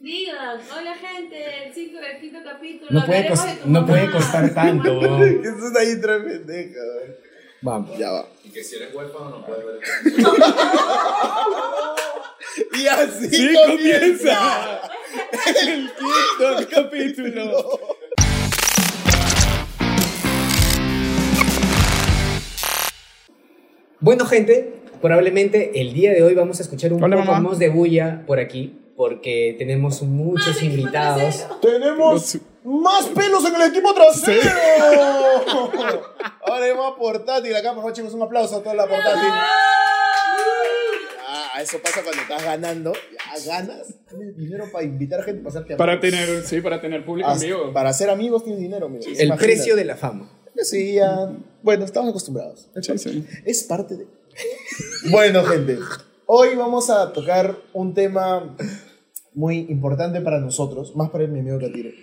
Digan, hola gente, el, cinco, el quinto capítulo. No puede, hablaremos cos- de tu no puede costar tanto, es ahí tres pendeja. Vamos. Ya va. Y que si eres huérfano no puedes ver Y así Sí, comienza. El quinto capítulo. Bueno, gente, probablemente el día de hoy vamos a escuchar un Hola, poco mamá. más de bulla por aquí, porque tenemos muchos invitados. Tenemos más pelos en el equipo trasero. Ahora hay más portátil acá, por favor, chicos, un aplauso a toda la portátil. Ah, eso pasa cuando estás ganando. Ya ganas, tienes dinero para invitar gente a pasarte a Para tener, sí, para tener público en vivo. Para hacer amigos tienes dinero, mira. El precio de la fama. Sí, ya. Bueno, estamos acostumbrados. Sí, sí. Es parte de. bueno, gente. Hoy vamos a tocar un tema muy importante para nosotros, más para mi amigo Catire.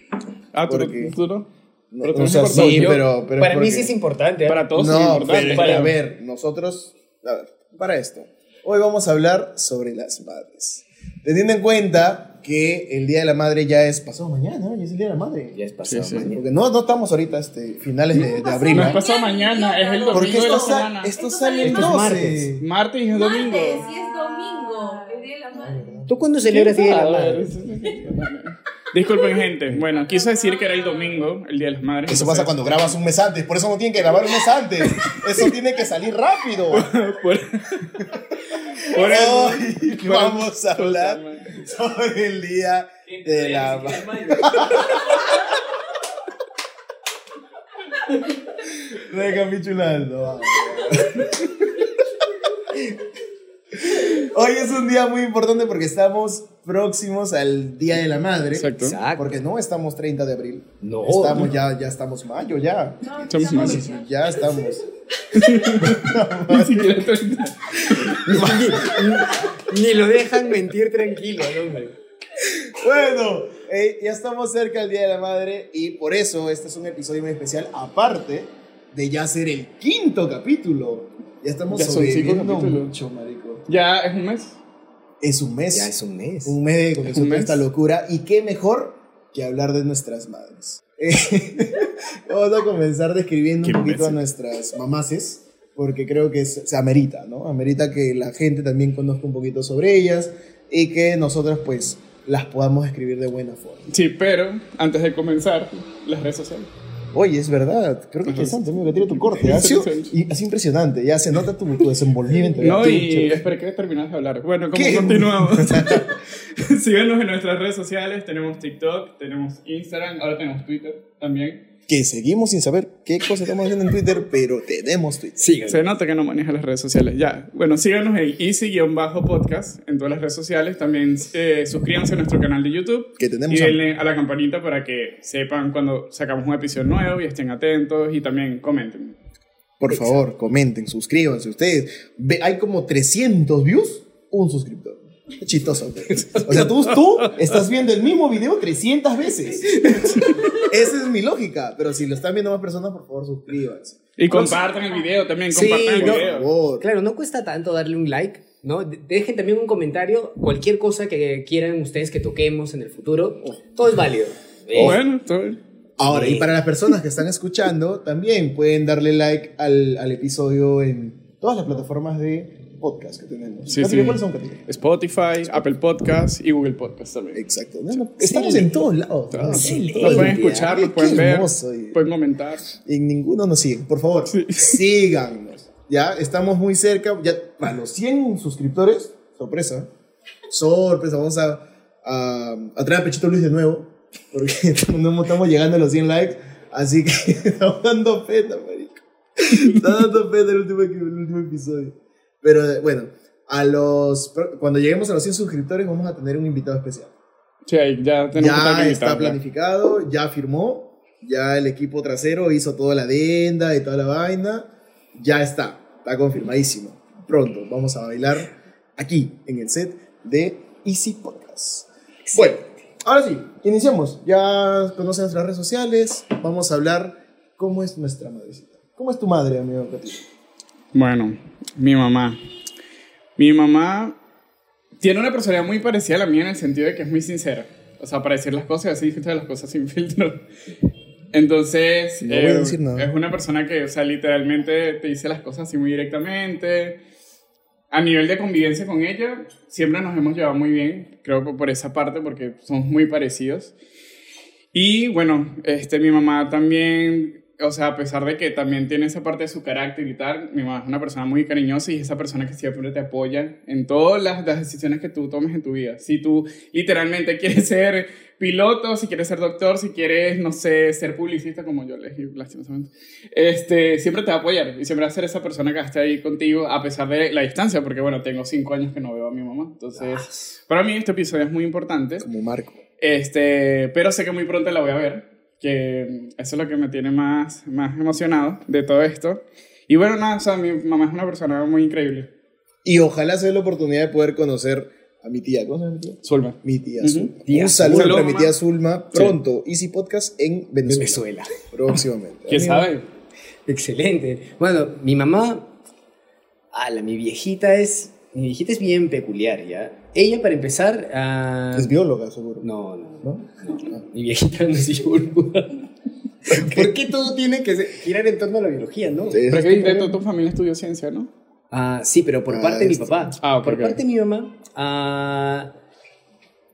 Ah, ¿tú, Porque- tú no? No, Pero o sea, es sí. Yo- pero, pero para mí sí es importante. ¿eh? Para todos es No, importante. pero, claro. a ver, nosotros, a ver, para esto, hoy vamos a hablar sobre las madres. Teniendo en cuenta que el Día de la Madre ya es pasado mañana, ¿no? Ya es el Día de la Madre. Ya es pasado Sí, sí. mañana. Porque no, no estamos ahorita, este, finales de, de abril. No es pasado mañana, es el domingo Porque de la esto, sa- semana. esto Esto sale el sale 12. martes. Martes y es domingo. Martes, y es domingo, día de la madre. ¿Tú cuándo celebras el Día de la Madre? Disculpen, gente. Bueno, quise decir que era el domingo, el Día de las Madres. Eso entonces- pasa cuando grabas un mes antes, por eso no tienen que grabar un mes antes. Eso tiene que salir rápido. Por, por Hoy vamos a hablar sobre el Día de la Madre. Recapitulando. Hoy es un día muy importante porque estamos próximos al Día de la Madre. Exacto. Exacto. Porque no estamos 30 de abril. No. Estamos ya, ya estamos mayo, ya. No, Estamos estamos- mal. Ya estamos. Ni siquiera treinta. Ni, ni lo dejan mentir tranquilo, hombre. Bueno, eh, ya estamos cerca del Día de la Madre y por eso este es un episodio muy especial, aparte de ya ser el quinto capítulo. Ya estamos Ya sobreviviendo mucho, marico. Ya es un mes. Es un mes. Ya es un mes. un mes de mes. esta locura y qué mejor que hablar de nuestras madres. Vamos a comenzar describiendo un poquito a imbécil. nuestras mamaces, porque creo que se, se amerita, ¿no? Amerita que la gente también conozca un poquito sobre ellas y que nosotros pues las podamos escribir de buena forma. Sí, pero antes de comenzar, las redes sociales. Oye, es verdad. Creo que es interesante, amigo, que tiene tu corte. Sido, y, ha sido impresionante. Ya se nota tu, tu desenvolvimiento. No, y esperé que terminas de hablar. Bueno, como ¿Qué? continuamos. Síganos en nuestras redes sociales. Tenemos TikTok, tenemos Instagram, ahora tenemos Twitter también. Que seguimos sin saber qué cosa estamos haciendo en Twitter, pero tenemos Twitter. Sigan. Se nota que no maneja las redes sociales. Ya. Bueno, síganos en Easy-podcast en todas las redes sociales. También eh, suscríbanse a nuestro canal de YouTube. Que tenemos Y a- denle a la campanita para que sepan cuando sacamos un episodio nuevo y estén atentos y también comenten. Por favor, comenten, suscríbanse ustedes. Ve, hay como 300 views, un suscriptor. Chistoso. güey. O sea, tú, tú estás viendo el mismo video 300 veces. Esa es mi lógica. Pero si lo están viendo más personas, por favor, suscríbanse. Y compartan el video también, Sí, compartan el no, video. Claro, no cuesta tanto darle un like, ¿no? De- Dejen también un comentario, cualquier cosa que quieran ustedes que toquemos en el futuro. Todo es válido. Eh, Bueno, está bien. Ahora, Sí. y para las personas que están escuchando, también pueden darle like al, al episodio en todas las plataformas de podcast que tenemos. Sí, sí. ¿Cuáles son, Catire? Spotify, Apple Podcast y Google Podcast también. Exacto. No, no, estamos en todos lados. ¿no? Lo pueden escuchar, qué pueden ver, pueden comentar. Y ninguno nos sigue. Por favor, síganos. Ya estamos muy cerca. Ya para los 100 suscriptores, sorpresa. Sorpresa, vamos a, a, a traer a Pechito Luis de nuevo. Porque no estamos llegando a los 100 likes. Así que estamos dando pena, marico. Está dando pena el último, el último episodio. Pero eh, bueno, a los, cuando lleguemos a los 100 suscriptores, vamos a tener un invitado especial. Sí, ya tenemos Ya está planificado, ya firmó, ya el equipo trasero hizo toda la adenda y toda la vaina. Ya está, está confirmadísimo. Pronto vamos a bailar aquí en el set de Easy Podcast. Bueno, ahora sí, iniciamos. Ya conocen nuestras redes sociales. Vamos a hablar cómo es nuestra madrecita. ¿Cómo es tu madre, amigo Catito? Bueno, mi mamá. Mi mamá tiene una personalidad muy parecida a la mía en el sentido de que es muy sincera. O sea, para decir las cosas y así las cosas sin filtro. Entonces, No voy a decir nada. es una persona que, o sea, literalmente te dice las cosas así muy directamente. A nivel de convivencia con ella, siempre nos hemos llevado muy bien, creo que por esa parte, porque somos muy parecidos. Y bueno, este, mi mamá también, o sea, a pesar de que también tiene esa parte de su carácter y tal, mi mamá es una persona muy cariñosa y es esa persona que siempre te apoya en todas las, las decisiones que tú tomes en tu vida. Si tú literalmente quieres ser piloto, si quieres ser doctor, si quieres, no sé, ser publicista, como yo elegí, lastimosamente, este, siempre te va a apoyar y siempre va a ser esa persona que esté ahí contigo a pesar de la distancia, porque bueno, tengo cinco años que no veo a mi mamá. Entonces, para mí este episodio es muy importante. Como Marco. Este, pero sé que muy pronto la voy a ver, que eso es lo que me tiene más, más emocionado de todo esto. Y bueno, nada, o sea, mi mamá es una persona muy increíble. Y ojalá se dé la oportunidad de poder conocer a mi tía. ¿Cómo se llama mi tía? Zulma. Mi tía. Zulma. Tía Un saludo para mi tía Zulma. Pronto, Easy Podcast en Venezuela. Venezuela. Próximamente. ¿Quién sabe? Excelente. Bueno, mi mamá, ala, mi viejita es, mi viejita es bien peculiar, ¿ya? Ella, para empezar, ah, Es bióloga, seguro. no, no, ¿No? no, mi viejita no es bióloga. ¿Por qué todo tiene que girar en torno a la biología, no? Sí. Pero que de tu familia estudió ciencia, ¿no? Ah, sí, pero por Ah, parte de mi esto. papá. Ah, ok, por parte de mi mamá, ah,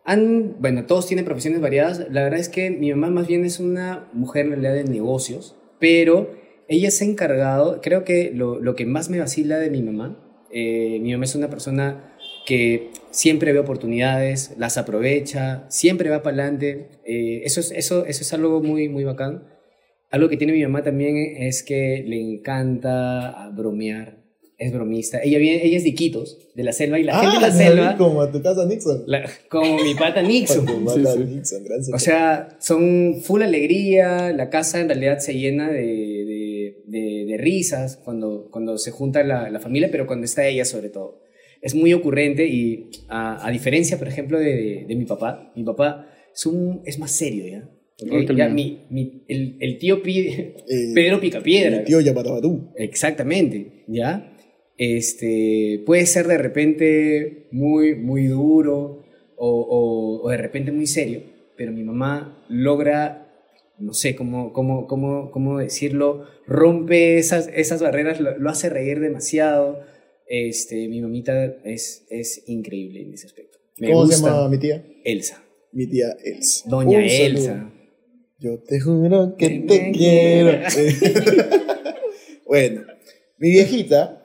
han, bueno, todos tienen profesiones variadas. La verdad es que mi mamá más bien es una mujer en realidad de negocios, pero ella se ha encargado, creo que lo, lo que más me vacila de mi mamá, eh, mi mamá es una persona que siempre ve oportunidades, las aprovecha, siempre va para adelante. Eh, eso, es, eso, eso es algo muy, muy bacán. Algo que tiene mi mamá también es que le encanta bromear, es bromista. Ella, viene, ella es de Iquitos, de la selva, y la gente de la Ah, selva, Como a tu casa Nixon. la- como mi pata Nixon. Sí, sí. Nixon, O sea, son full alegría, la casa en realidad se llena de, de, de- de risas cuando, cuando se junta la, la familia, pero cuando está ella sobre todo. Es muy ocurrente y a, a diferencia, por ejemplo, de, de mi papá, mi papá es, un, es más serio, ¿ya? Porque qué ya mi, mi- el, el tío Pi- Eh, Pedro Picapiedra. El tío Yapatabatú. Exactamente, ¿ya? Este, puede ser de repente muy, muy duro o, o- o de repente muy serio, pero mi mamá logra, no sé cómo, cómo, cómo, cómo decirlo, rompe esas, esas barreras, lo, lo hace reír demasiado. Este, mi mamita es, es increíble en ese aspecto. Me ¿Cómo se gusta llama mi tía? Elsa, Mi tía Elsa. doña Un saludo. Elsa. Yo te juro que te me quiero. bueno, mi viejita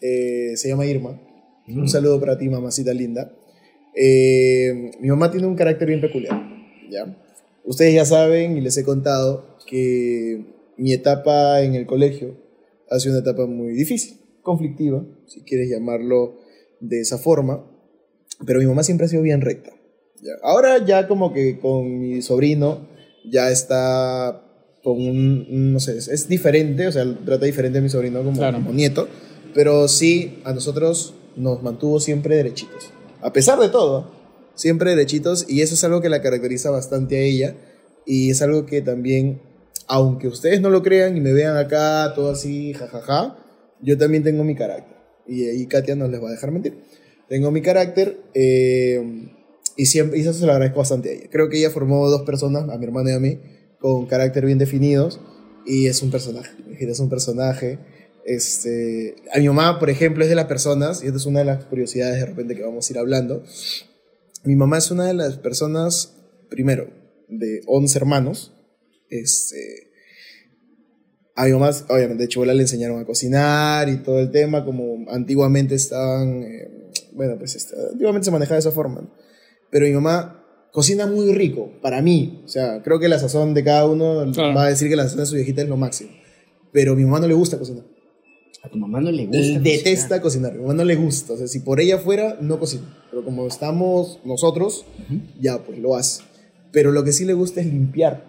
eh, se llama Irma. Un saludo para ti, mamacita linda. Eh, mi mamá tiene un carácter bien peculiar. ¿ya? Ustedes ya saben y les he contado que mi etapa en el colegio ha sido una etapa muy difícil, conflictiva, si quieres llamarlo de esa forma. Pero mi mamá siempre ha sido bien recta. Ahora ya como que con mi sobrino ya está con un, no sé, es, es diferente, o sea, trata diferente a mi sobrino como, Claro. como nieto, pero sí a nosotros nos mantuvo siempre derechitos. A pesar de todo, siempre derechitos y eso es algo que la caracteriza bastante a ella y es algo que también, aunque ustedes no lo crean y me vean acá todo así, jajaja, yo también tengo mi carácter y ahí Katia no les va a dejar mentir. Tengo mi carácter eh, y, siempre, y eso se lo agradezco bastante a ella. Creo que ella formó dos personas, a mi hermano y a mí, con carácter bien definidos y es un personaje. Es un personaje. Este, a mi mamá, por ejemplo, es de las personas, y esta es una de las curiosidades de repente que vamos a ir hablando. Mi mamá es una de las personas, primero, de 11 hermanos. Este, a mi mamá, obviamente, de chibola le enseñaron a cocinar y todo el tema, como antiguamente estaban, eh, bueno, pues este, antiguamente se manejaba de esa forma. ¿no? Pero mi mamá cocina muy rico, para mí. O sea, creo que la sazón de cada uno Claro. va a decir que la sazón de su viejita es lo máximo. Pero a mi mamá no le gusta cocinar. A tu mamá no le gusta. Detesta cocinar. Mi mamá no le gusta. O sea, si por ella fuera, no cocina. Pero como estamos nosotros, ya, pues lo hace. Pero lo que sí le gusta es limpiar.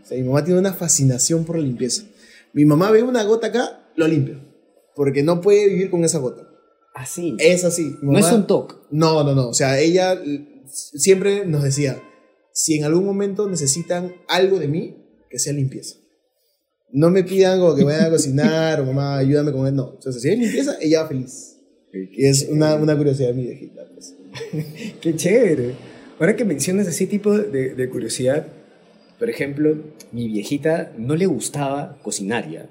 O sea, mi mamá tiene una fascinación por la limpieza. Mi mamá ve una gota acá, lo limpia. Porque no puede vivir con esa gota. Así. Es así. Mi no es un toque. no, no, no. O sea, ella siempre nos decía, si en algún momento necesitan algo de mí, que sea limpieza. No me pidan como que vayan a cocinar o mamá, ayúdame con él. No. O sea, si es limpieza, ella va feliz. Es una, una curiosidad de mi viejita. pues. Qué chévere. ahora que mencionas ese tipo de, de curiosidad, por ejemplo, mi viejita no le gustaba cocinar ya.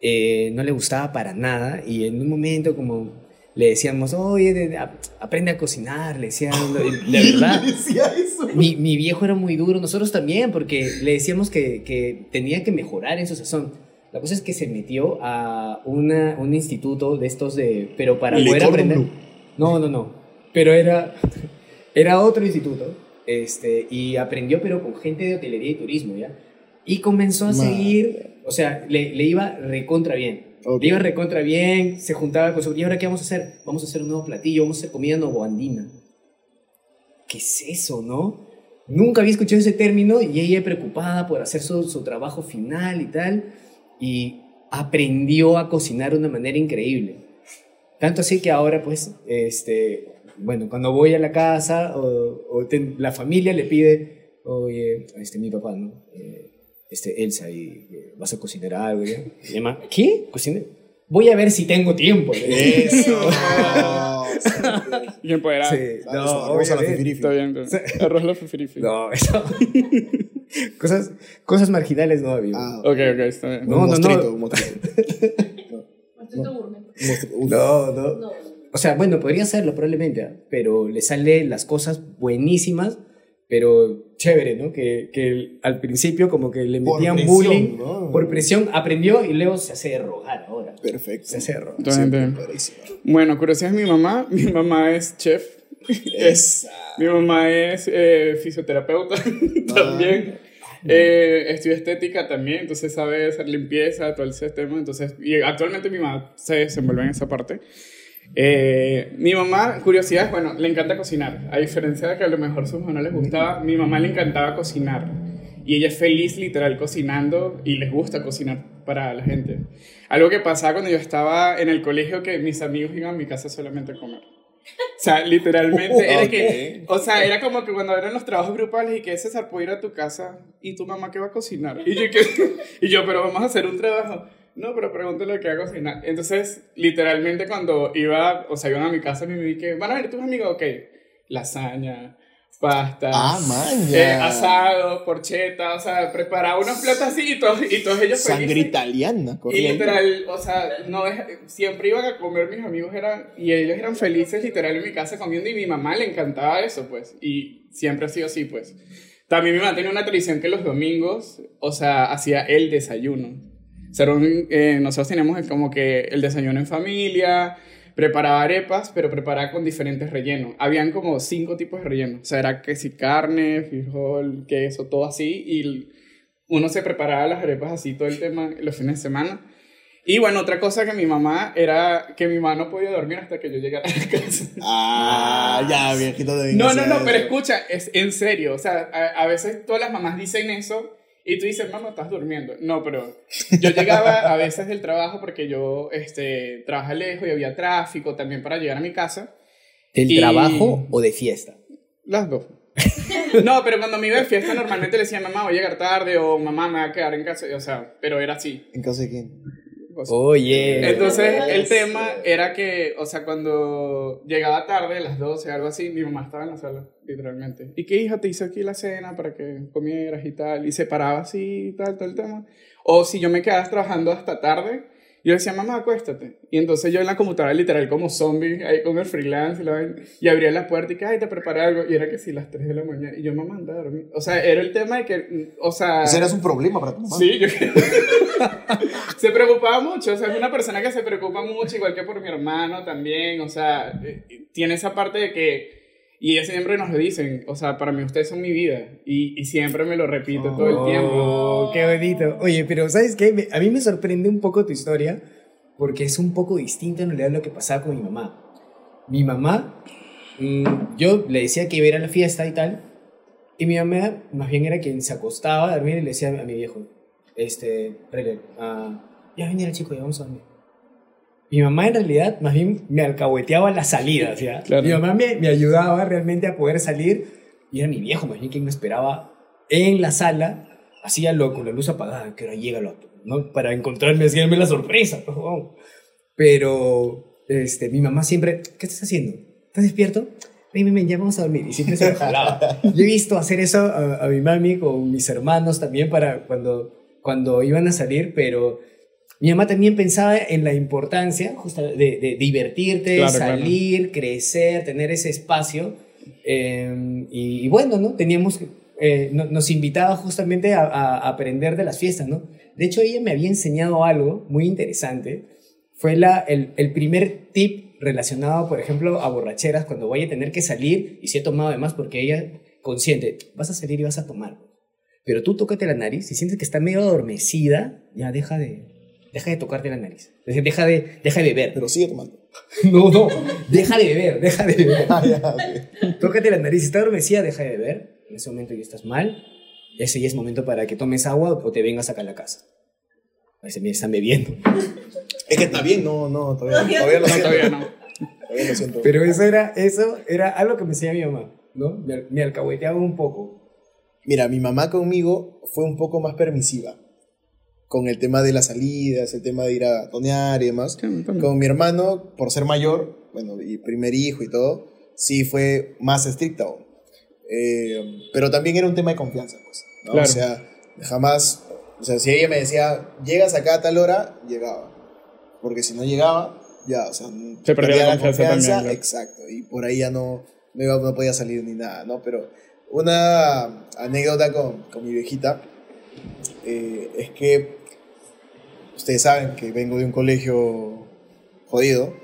Eh, no le gustaba para nada y en un momento como le decíamos, oye, de- de- ap- aprende a cocinar, le decían, la verdad. decía eso. Mi, mi viejo era muy duro, nosotros también, porque le decíamos que, que tenía que mejorar en su sazón. La cosa es que se metió a una, un instituto de estos de... Pero para poder aprender... Blue. No, no, no. Pero era, era otro instituto. Este, y aprendió, pero con gente de hotelería y turismo, ¿ya? Y comenzó a seguir... O sea, le, le iba recontra bien. Ok. Le iba recontra bien, se juntaba con su... ¿Y ahora qué vamos a hacer? Vamos a hacer un nuevo platillo, vamos a hacer comida novoandina. ¿qué es eso, no? Nunca había escuchado ese término y ella preocupada por hacer su, su trabajo final y tal, y aprendió a cocinar de una manera increíble. Tanto así que ahora, pues, este, bueno, cuando voy a la casa o, o ten- la familia le pide, oye, este, mi papá, ¿no? Eh, este, Elsa, y, eh, ¿vas a cocinar algo? ¿ya? Y mamá, ¿qué? ¿Cocinar? Voy a ver si tengo tiempo. Eso. Y empoderada. Sí, no, arroz a la fifirifi. Está bien. está bien. Arroz la fifirifi. No, eso. cosas, cosas marginales no, amigo. Ah, Ok, ok, está bien. No, un no, mostrito, no. Uf. no, no. No. O sea, bueno, podría hacerlo probablemente, ¿ah? pero le salen las cosas buenísimas, pero chévere, ¿no? Que, que al principio como que le Por metían presión, bullying, ¿no? por presión, aprendió y luego se hace de rogar ahora. Perfecto. Se hace de rogar. Bueno, curiosidad es mi mamá. Mi mamá es chef. Es, mi mamá es eh, fisioterapeuta también. Eh, estudia estética también, entonces sabe hacer limpieza, todo el sistema. Entonces, y actualmente mi mamá se desenvuelve en esa parte. Eh, mi mamá, curiosidad, bueno, le encanta cocinar. A diferencia de que a lo mejor sus mamás no les gustaba, mi mamá le encantaba cocinar. Y ella es feliz literal cocinando y les gusta cocinar para la gente. Algo que pasaba cuando yo estaba en el colegio que mis amigos iban a mi casa solamente a comer. O sea, literalmente era que, o sea, era como que cuando eran los trabajos grupales y que César puede ir a tu casa y tu mamá que va a cocinar. Y yo, que, y yo, pero vamos a hacer un trabajo. No, pero pregúntale qué a cocinar. Entonces, literalmente cuando iba, o sea, iban a mi casa, me vi que, van a ver tus amigos, ok, lasaña, pasta, Ah, eh, asado, porcheta, o sea, preparaba unos platos así y todos, y todos ellos Sangre felices. italiana, Y corriendo. literal, o sea, no siempre iban a comer mis amigos eran, y ellos eran felices literal en mi casa comiendo y mi mamá le encantaba eso, pues, y siempre ha sido así, pues. También mi mamá tenía una tradición que los domingos, o sea, hacía el desayuno. Un- eh, nosotros teníamos como que el desayuno en familia, preparaba arepas, pero preparaba con diferentes rellenos. Habían como cinco tipos de rellenos. O sea, era que si carne, frijol, queso, todo así, y uno se preparaba las arepas así todo el tema los fines de semana. Y bueno, otra cosa que mi mamá era que mi mamá no podía dormir hasta que yo llegara a la casa. Ah, ya, viejito de No, no, no, pero escucha, es en serio. O sea, a, a veces todas las mamás dicen eso y tú dices, mamá, estás durmiendo. No, pero yo llegaba a veces del trabajo porque yo este, trabajaba lejos y había tráfico también para llegar a mi casa. ¿Del Y- trabajo o de fiesta? Las dos. No, pero cuando me iba de fiesta normalmente le decía, mamá, voy a llegar tarde o mamá, me voy a quedar en casa. O sea, pero era así. ¿En casa de quién? O sea, Oye. Entonces, el tema era que, o sea, cuando llegaba tarde, a las 12, algo así, mi mamá estaba en la sala, literalmente. ¿Y qué hija te hizo aquí la cena para que comieras y tal? Y se paraba así y tal, todo el tema. O si yo me quedaba trabajando hasta tarde, yo decía, mamá, acuéstate. Y entonces yo en la computadora, literal, como zombie, ahí con el freelance, y, la y abría la puerta y que, ay, te preparé algo. Y era que sí, las 3 de la mañana. Y yo, mamá, anda a dormir. O sea, era el tema de que, o sea... O sea, eras un problema para tu mamá. Sí, yo se preocupaba mucho, o sea, es una persona que se preocupa mucho, igual que por mi hermano también, o sea, eh, tiene esa parte de que, y ellos siempre nos lo dicen, o sea, para mí ustedes son mi vida, y, y siempre me lo repito todo el tiempo. Oh, qué bonito. Oye, pero ¿sabes qué? A mí me sorprende un poco tu historia porque es un poco distinta en realidad lo que pasaba con mi mamá. Mi mamá, mm, yo le decía que iba a ir a la fiesta y tal, y mi mamá más bien era quien se acostaba a dormir y le decía a mi viejo, este, ah, ya venía el chico, ya vamos a dormir. Mi mamá en realidad más bien me alcahueteaba las salidas, ¿ya? Claro. Mi mamá me, me ayudaba realmente a poder salir y era mi viejo más bien quien me esperaba en la sala, hacía lo con la luz apagada, que ahora llega el otro, ¿no? Para encontrarme, hacerme la sorpresa, wow. Pero este, mi mamá siempre, ¿qué estás haciendo? ¿Estás despierto? ven, ven, ya vamos a dormir. Y siempre se lo jalaba. Yo he visto hacer eso a, a mi mami con mis hermanos también para cuando, cuando iban a salir, pero mi mamá también pensaba en la importancia de, de divertirte, Claro, claro. salir, crecer, tener ese espacio. Eh, y, y bueno, ¿no? Teníamos, eh, no- nos invitaba justamente a, a- aprender de las fiestas, ¿no? De hecho, ella me había enseñado algo muy interesante. Fue la, el, el primer tip relacionado, por ejemplo, a borracheras, cuando voy a tener que salir, y si he tomado además, porque ella, consciente, vas a salir y vas a tomar. Pero tú tócate la nariz, si sientes que está medio adormecida, ya deja de, deja de tocarte la nariz. Es decir, deja de, deja de beber. Pero sigue tomando. No, no, deja de beber, deja de beber. Ah, ya, ok. Tócate la nariz, si está adormecida, deja de beber. En ese momento ya estás mal. Ese ya es momento para que tomes agua o te vengas acá a la casa. A veces me están bebiendo. Es que está bien, no, no, todavía, todavía lo No, siento. todavía no. Todavía lo siento. Pero eso era, eso era algo que me enseñaba mi mamá, ¿no? Me, me alcahueteaba un poco. Mira, mi mamá conmigo fue un poco más permisiva con el tema de las salidas, el tema de ir a tonear y demás. Con mi hermano, por ser mayor, bueno, y primer hijo y todo, sí fue más estricta aún. Eh, pero también era un tema de confianza, pues. ¿no? Claro. O sea, jamás, o sea, si ella me decía, llegas acá a tal hora, llegaba. Porque si no llegaba, ya, o sea, Se perdía la confianza también. Exacto, y por ahí ya no, no, iba- no podía salir ni nada, ¿no? Pero una anécdota con, con mi viejita eh, es que ustedes saben que vengo de un colegio jodido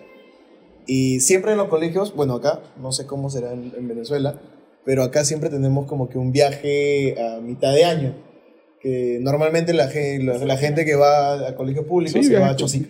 y siempre en los colegios, bueno acá, no sé cómo será en, en Venezuela, pero acá siempre tenemos como que un viaje a mitad de año, que normalmente la, la, la gente que va a colegios públicos Sí, se va a Chosica,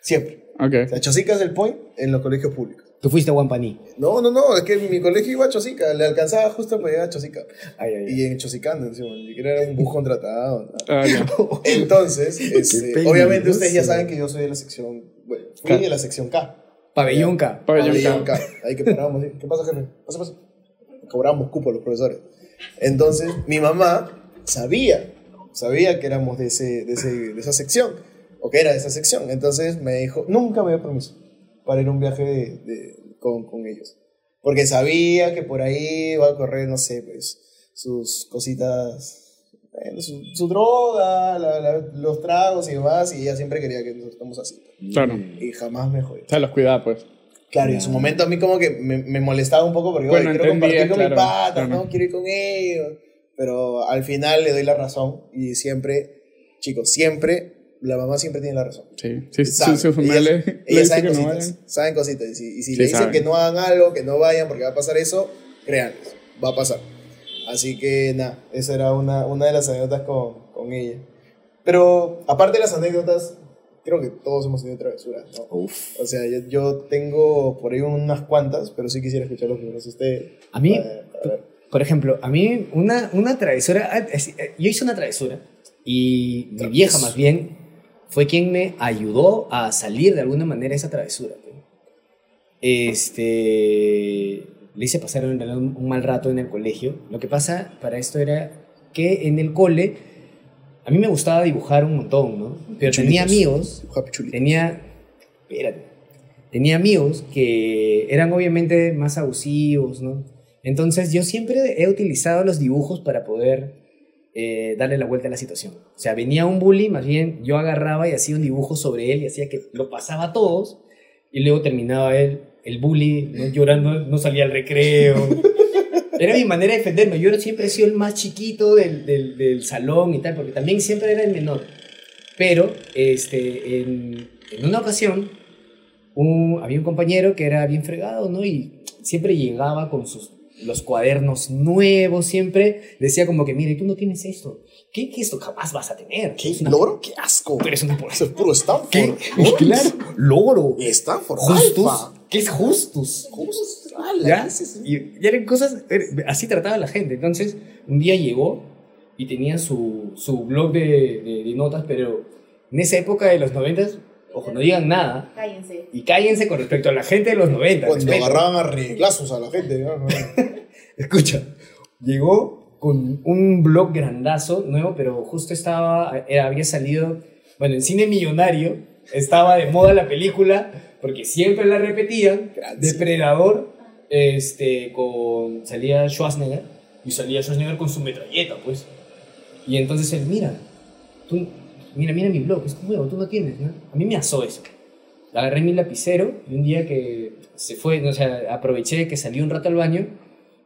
siempre. Ok. O sea, Chosica es el point en los colegios públicos. Tú fuiste a Guampaní. No, no, no, es que mi colegio iba a Chosica, le alcanzaba justo para llegar a Chosica. Ay, ay. Y en Chosicando, encima, ni siquiera era un bus contratado. Ah. Entonces, este, obviamente ustedes ya saben que yo soy de la sección, bueno, fui K. de la sección K. Pabellón K. Pabellón Pabellón K. K. Ahí que parábamos. ¿Qué pasa, jefe? Pasa, pasa. Cobramos cupo a los profesores. Entonces, mi mamá sabía, sabía que éramos de, ese, de, ese, de esa sección, o que era de esa sección. Entonces me dijo, nunca me dio permiso para ir a un viaje de- de- con, con ellos. Porque sabía que por ahí va a correr, no sé, pues, sus cositas, bueno, su, su droga, la- la- los tragos y demás, y ella siempre quería que nosotros estemos así. Claro. Y jamás me jodió. O sea, los cuidaba, pues. Claro, y en su momento a mí como que me, me molestaba un poco porque Bueno, quiero compartir con mis claro, patas, claro. ¿no? Quiero ir con ellos. Pero al final le doy la razón y siempre, chicos, siempre, la mamá siempre tiene la razón. Sí. Sí, Saben, su, su familia ellas, le, ellas saben que no cositas, vayan. saben cositas. Y si, y si Sí, le dicen saben. que no hagan algo, que no vayan porque va a pasar eso, créanles, va a pasar. Así que nada, esa era una, una de las anécdotas con, con ella. Pero aparte de las anécdotas, creo que todos hemos tenido travesuras, ¿no? Uf. O sea, yo, yo tengo por ahí unas cuantas, pero sí quisiera escuchar los primeros ustedes. A mí, a ver. por ejemplo, a mí una, una travesura, ah, eh, yo hice una travesura y mi vieja más bien fue quien me ayudó a salir de alguna manera de esa travesura. Este, le hice pasar en realidad un, un mal rato en el colegio. Lo que pasa para esto era que en el cole a mí me gustaba dibujar un montón, ¿no? Pero tenía amigos tenía, espérate, tenía amigos que eran obviamente más abusivos, ¿no? Entonces yo siempre he utilizado los dibujos para poder eh, darle la vuelta a la situación. O sea, venía un bully, más bien yo agarraba y hacía un dibujo sobre él y hacía que lo pasaba a todos y luego terminaba él, el bully, ¿no? llorando, no salía al recreo. Era mi manera de defenderme. Yo siempre he sido el más chiquito del, del, del salón y tal, porque también siempre era el menor. Pero este, en, en una ocasión un- había un compañero que era bien fregado, ¿no? Y siempre llegaba con sus los cuadernos nuevos, siempre decía como que, mira, y tú no tienes esto. ¿Qué, qué esto jamás vas a tener? ¿Qué? Una- ¿Logro? ¡Qué asco! Pero es una Eso es puro Stanford. ¿Qué? Claro, logro. Y Stanford. Justus. Alfa. ¿Qué es justus? Justus. ala, ¿Ya? y eran cosas, er- así trataba la gente. Entonces, un día llegó y tenía su, su blog de, de- de notas, pero en esa época de los noventas, ojo, no digan nada. Cállense. Y cállense con respecto a la gente de los 90. Cuando respeto. agarraban a reglazos a la gente. ¿no? Escucha, llegó con un blog grandazo, nuevo, pero justo estaba, eh, había salido, bueno, en cine millonario, estaba de moda la película, porque siempre la repetían, Gracias. Depredador, este, con, salía Schwarzenegger y salía Schwarzenegger con su metralleta, pues. Y entonces él, mira, tú, mira, mira mi blog, es nuevo, tú no tienes, ¿no? A mí me asó eso. Agarré mi lapicero y un día que se fue, o sea, aproveché que salí un rato al baño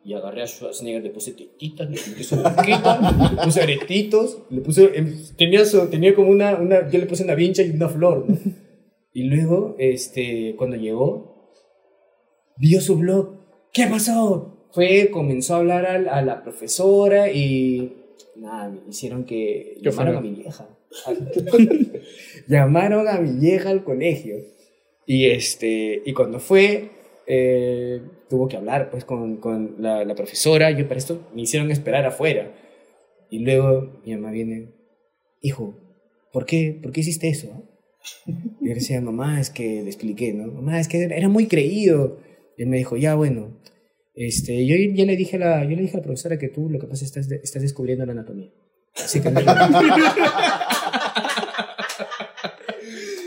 y agarré a Schwarzenegger, le puse tetitas, le puse su boquita, le puse aretitos, le puse, em, tenía, su- tenía como una, una, yo le puse una vincha y una flor, ¿no? Y luego, este, cuando llegó, vio su blog. ¿Qué pasó? Fue, comenzó a hablar al- a, la profesora y nada, me hicieron que ¿Qué llamaron a mi vieja. llamaron a mi vieja al colegio. Y este, y cuando fue, eh, tuvo que hablar pues con, con la, la profesora. Yo para esto me hicieron esperar afuera. Y luego mi mamá viene, hijo, ¿por qué, ¿por qué hiciste eso? Y yo decía, mamá, es que le expliqué, ¿no? Mamá, es que era muy creído. Y él me dijo, ya, bueno, este, yo ya le dije a la, yo le dije a la profesora que tú lo que pasa es que estás, estás descubriendo la anatomía. Así que no-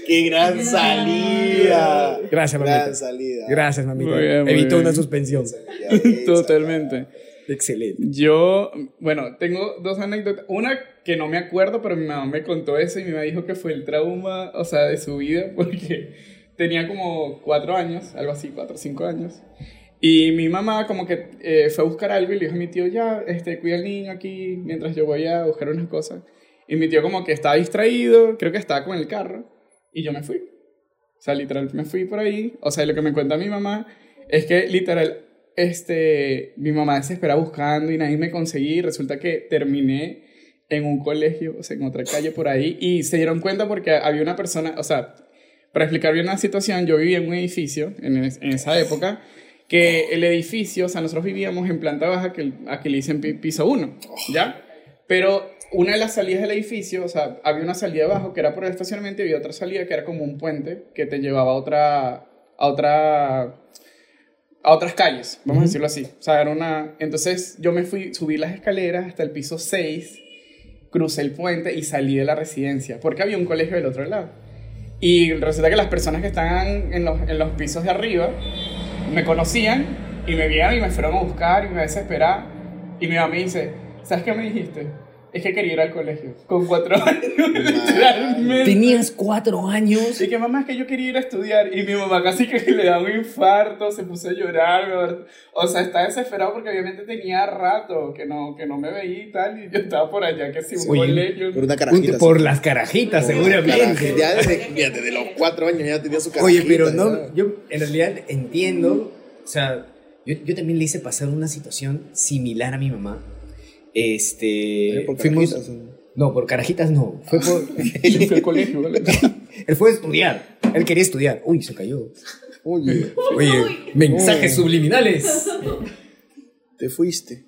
¡Qué gran salida! Gracias, mamita. Gran salida. Gracias, mamita. Muy bien, muy Evitó bien. una suspensión. Totalmente. Excelente. Yo, bueno, tengo dos anécdotas. Una que no me acuerdo, pero mi mamá me contó eso y mi mamá dijo que fue el trauma, o sea, de su vida, porque tenía como cuatro años, algo así, cuatro o cinco años. Y mi mamá como que eh, fue a buscar algo y le dijo a mi tío, ya, este, cuida al niño aquí mientras yo voy a buscar unas cosas. Y mi tío como que estaba distraído, creo que estaba con el carro, y yo me fui. O sea, literal, me fui por ahí. O sea, lo que me cuenta mi mamá es que literal, este, mi mamá desesperada buscando y nadie me conseguí. Y resulta que terminé en un colegio, o sea, en otra calle por ahí. Y se dieron cuenta porque había una persona, o sea, para explicar bien la situación, yo vivía en un edificio en, en esa época que el edificio, o sea, nosotros vivíamos en planta baja que, a que le dicen pi- piso 1, ¿ya? Pero una de las salidas del edificio, o sea, había una salida abajo que era por el estacionamiento y había otra salida que era como un puente que te llevaba a otra, a otra, a otras calles, vamos a decirlo así. O sea, era una... Entonces yo me fui, subí las escaleras hasta el piso 6, crucé el puente y salí de la residencia, porque había un colegio del otro lado. Y resulta que las personas que estaban en los, en los pisos de arriba me conocían y me vieron y me fueron a buscar y me desesperaron. Y mi mamá me dice, ¿sabes qué me dijiste? Es que quería ir al colegio. Con cuatro años, literalmente. Tenías cuatro años. Y que mamá, es que yo quería ir a estudiar. Y mi mamá casi que le da un infarto, se puso a llorar. O sea, está desesperado porque obviamente tenía rato que no, que no me veía y tal. Y yo estaba por allá, que si un Oye, colegio. Por una carajita. Por sí. las carajitas, Por seguramente. Ya desde, mira, desde los cuatro años ya tenía su carajita. Oye, pero no, ya. yo en realidad entiendo, o sea, yo, yo también le hice pasar una situación similar a mi mamá. Este, Por fuimos, carajitas, ¿no? por carajitas no, fue por, Yo fui al colegio, ¿vale? él fue a estudiar, él quería estudiar, uy, se cayó. Oye, Oye, mensajes subliminales. te fuiste.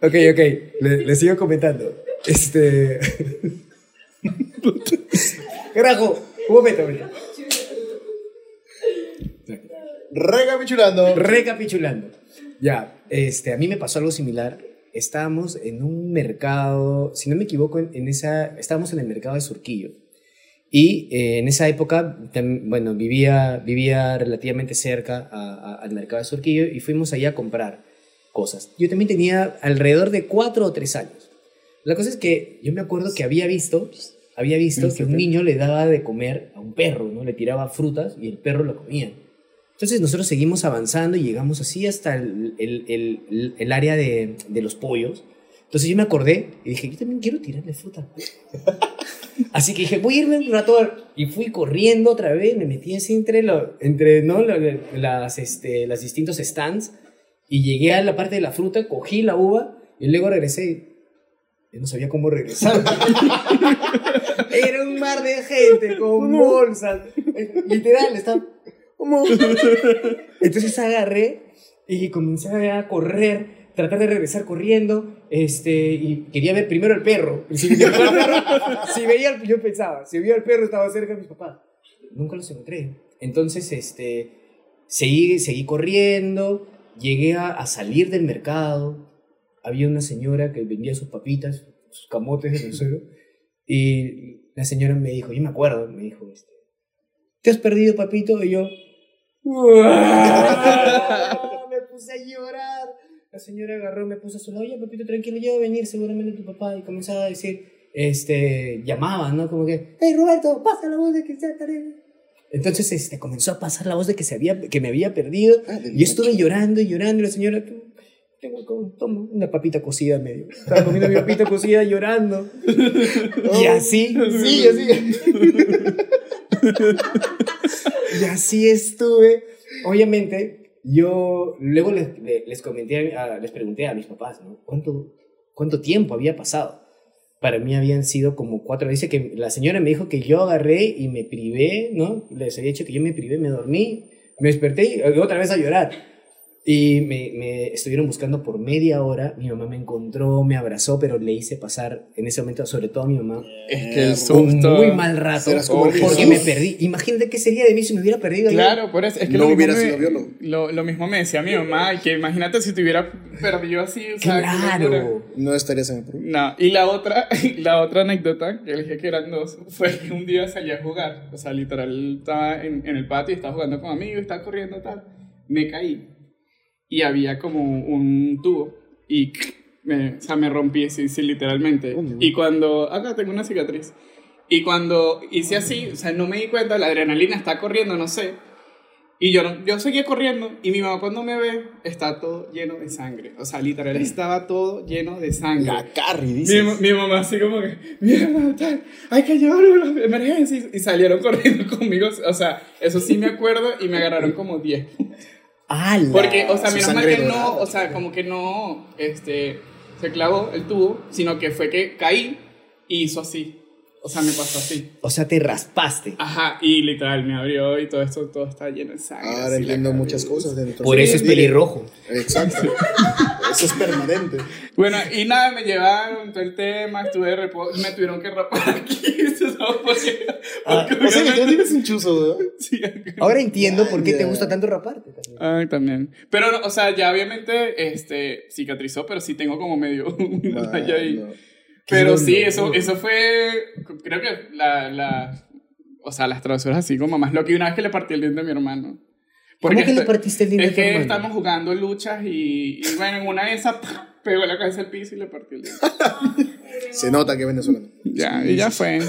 Ok, ok, le, le sigo comentando. Este. Carajo, un momento, un momento. Recapitulando. Recapitulando. Ya, este, a mí me pasó algo similar. Estábamos en un mercado, si no me equivoco, en, en esa, estábamos en el mercado de Surquillo. Y eh, en esa época, tam- bueno, vivía, vivía relativamente cerca a- a- al mercado de Surquillo y fuimos allá a comprar cosas. Yo también tenía alrededor de cuatro o tres años. La cosa es que yo me acuerdo que había visto, había visto que un niño le daba de comer a un perro, ¿no? Le tiraba frutas y el perro lo comía. Entonces nosotros seguimos avanzando y llegamos así hasta el, el- el- el área de, de los pollos. Entonces yo me acordé y dije, yo también quiero tirarle fruta. al perro". Así que dije, voy a irme un rato. Y fui corriendo otra vez, me metí así entre, lo, entre ¿no? Las, este, las distintos stands y llegué a la parte de la fruta, cogí la uva y luego regresé. Yo no sabía cómo regresar. Era un mar de gente con bolsas. Literal, estaba... Entonces agarré y comencé a correr, tratar de regresar corriendo, este, y quería ver primero el perro. Si, veía el perro- si veía yo pensaba, si veía el perro estaba cerca de mis papás. Nunca los encontré. Entonces, este, seguí, seguí corriendo, llegué a, a salir del mercado. Había una señora que vendía sus papitas, sus camotes el suelo, y la señora me dijo, yo me acuerdo, me dijo, este, ¿te has perdido, papito? Y yo, me puse a llorar. La señora agarró, me puso a su lado, oye, papito, tranquilo, ya va a venir seguramente tu papá. Y comenzaba a decir, este, llamaba, ¿no? Como que, hey, Roberto, pasa la voz de que sea tarea. Entonces, este, comenzó a pasar la voz de que, se había, que me había perdido. Ah, y yo estuve llorando y llorando. Y la señora, "Tú, tengo como, una papita cocida medio. Estaba comiendo mi papita cocida llorando. y así, sí, así. y así estuve. Obviamente, yo luego les, les comenté, les pregunté a mis papás, ¿no? ¿Cuánto, ¿Cuánto tiempo había pasado? Para mí habían sido como cuatro. Dice que la señora me dijo que yo agarré y me privé, ¿no? Les había dicho que yo me privé, me dormí, me desperté y otra vez a llorar. Y me, me estuvieron buscando por media hora. Mi mamá me encontró, me abrazó, pero le hice pasar en ese momento, sobre todo a mi mamá, Es que el un susto. muy mal rato. Serás como Porque Jesús. me perdí. Imagínate qué sería de mí si me hubiera perdido. ahí. Claro, por eso. Es que No lo, hubiera me, sido biólogo. lo, lo mismo me decía mi mamá, que imagínate si te hubiera perdido así. o sea. Claro. No estarías en el Perú. No, y la otra, la otra anécdota, que le dije que eran dos, fue que un día salí a jugar. O sea, literal, estaba en, en el patio, estaba jugando con amigos, estaba corriendo tal. Me caí. Y había como un tubo. Y me, o sea, me rompí, sí, sí, literalmente. ¿Dónde? Y cuando. Acá tengo una cicatriz. Y cuando hice así, o sea, no me di cuenta, la adrenalina está corriendo, no sé. Y yo, no- yo seguía corriendo y mi mamá cuando me ve está todo lleno de sangre. O sea, literal, estaba todo lleno de sangre. La Carrie, Mi, dices. mi mamá así como que, mierda, tal, hay que llevarlo a la emergencia. Y- Y salieron corriendo conmigo. O sea, eso sí me acuerdo y me agarraron como 10. ¡Hala! Porque, o sea, su menos mal que dorada. no, o sea, como que no, este, se clavó el tubo, sino que fue que caí y hizo así. O sea, me pasó así. O sea, te raspaste. Ajá, y literal me abrió y todo esto, todo está lleno de sangre. Ahora entiendo muchas cosas de nuestra Por eso es pelirrojo. Exacto. Eso es permanente. Bueno, y nada, me llevaron todo el tema, estuve de reposo, me tuvieron que rapar aquí, Ah, porque O sea que tú obviamente- tienes un chuzo, ¿no? Sí. Ahora entiendo por qué te gusta tanto raparte. también. Ay, también. Pero, o sea, ya obviamente este, cicatrizó, pero sí tengo como medio una raya ahí. Pero sí, eso, eso fue, creo que la, la, o sea, las travesuras así como más lo que una vez que le partí el diente a mi hermano. ¿Cómo que le partiste el diente Es que hermano? estamos jugando luchas y, y bueno, en una de esas pegó la cabeza al piso y le partí el diente. Se nota que es venezolano. Ya, y ya fue.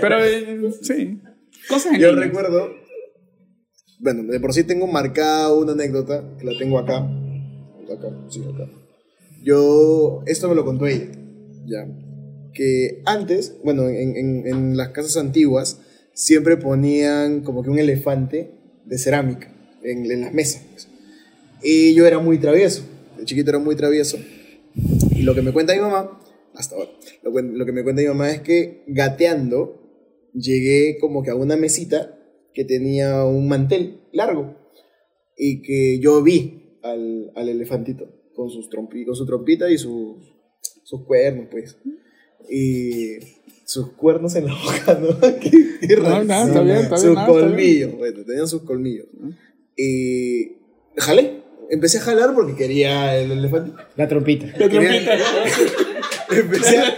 Pero eh, sí, cosas Yo niños. recuerdo, bueno, de por sí tengo marcada una anécdota, que la tengo acá. Acá, sí, acá. Yo, esto me lo contó ella, ya. Que antes, bueno, en, en, las casas antiguas, siempre ponían como que un elefante de cerámica en, en las mesas. pues. Y yo era muy travieso, de chiquito era muy travieso. Y lo que me cuenta mi mamá, hasta ahora, lo que me cuenta mi mamá es que gateando llegué como que a una mesita que tenía un mantel largo y que yo vi al, al elefantito con, sus trompi, con su trompita y sus, sus cuernos, pues. Y sus cuernos en la boca, ¿no? qué, qué No, no, está bien, está bien, Sus no, está bien. colmillos, bueno, tenían sus colmillos. Y jalé. Empecé a jalar porque quería el elefantito. La trompita. La trompita. Empecé a...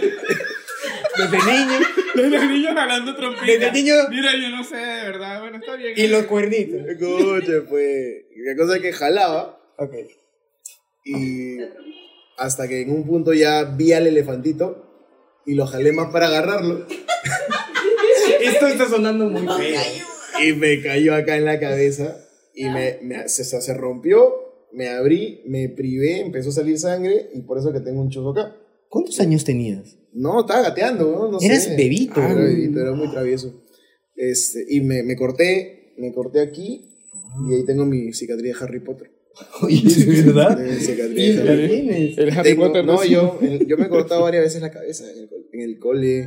Desde niño. Desde niño jalando trompita. Desde niño. Mira, yo no sé, de verdad. Bueno, está bien. Y los cuernitos. Escucha, pues. La cosa es que jalaba Ok. y hasta que en un punto ya vi al elefantito y lo jalé más para agarrarlo Esto está sonando muy feo. y me cayó acá en la cabeza y me, me- se, se- rompió, me abrí, me privé, empezó a salir sangre y por eso que tengo un chuzo acá. ¿Cuántos años tenías? No, estaba gateando, ¿no? No Eras sé. bebito. Ah, era bebito, era muy travieso. Este, y me, me corté, me corté aquí y ahí tengo mi cicatriz de Harry Potter. Oye, ¿es verdad? El Harry Potter. no, yo, yo me he cortado varias veces la cabeza en el, co- en el cole.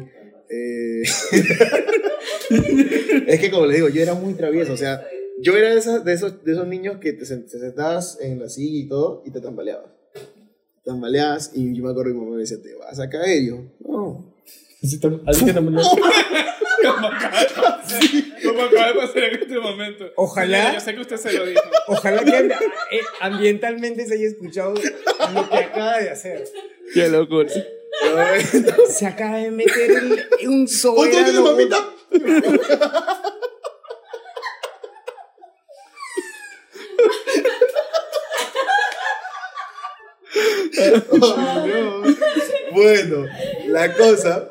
eh. es que como le digo, yo era muy travieso. O sea, yo era de, esas- de, esos, de esos niños que te, sen- te sentabas en la silla y todo y te tambaleabas. Tambaleabas y yo me acuerdo que mi mamá me decía, te vas a caer. Y yo, no. Como acaba, como acaba de pasar en este momento. Ojalá. Yo sé que usted se lo dijo. Ojalá que eh, ambientalmente se haya escuchado lo que acaba de hacer. Qué locura. se acaba de meter el, un sobrano. ¿Otro tiene mamita? oh, bueno, la cosa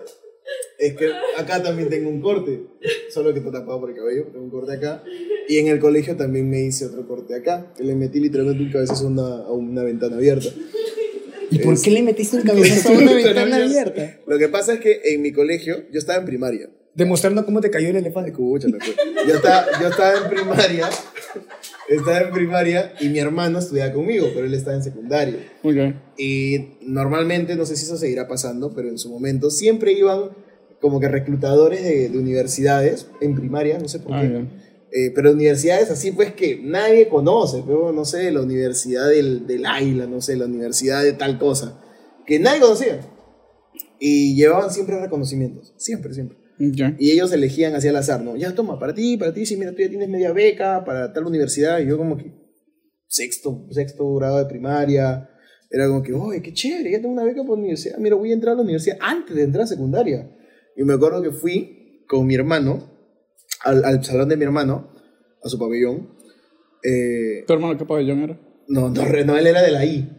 es que acá también tengo un corte, solo que está tapado por el cabello, tengo un corte acá. Y en el colegio también me hice otro corte acá, que le metí literalmente un cabezazo a una, a una ventana abierta. ¿Y por qué le metiste un cabezazo a una ventana abierta? Lo que pasa es que en mi colegio, yo estaba en primaria. Demostrando cómo te cayó el elefante. Pues. Yo estaba, yo estaba en primaria, estaba en primaria y mi hermano estudiaba conmigo, pero él estaba en secundaria. Ok. Y normalmente, no sé si eso seguirá pasando, pero en su momento siempre iban como que reclutadores de, de universidades en primaria, no sé por Ah, qué. Eh, pero universidades así pues que nadie conoce, pero no sé, la universidad del, del Águila, no sé, la universidad de tal cosa, que nadie conocía. Y llevaban siempre reconocimientos, siempre, siempre. Y ellos elegían hacia el azar, ¿no? Ya toma, para ti, para ti, sí, mira, tú ya tienes media beca para tal universidad. Y yo como que sexto, sexto grado de primaria. Era como que, oye, qué chévere, ya tengo una beca por universidad. Mira, voy a entrar a la universidad antes de entrar a secundaria. Y me acuerdo que fui con mi hermano al, al salón de mi hermano, a su pabellón. Eh, ¿Tu hermano qué pabellón era? no, no, no, él era de la I.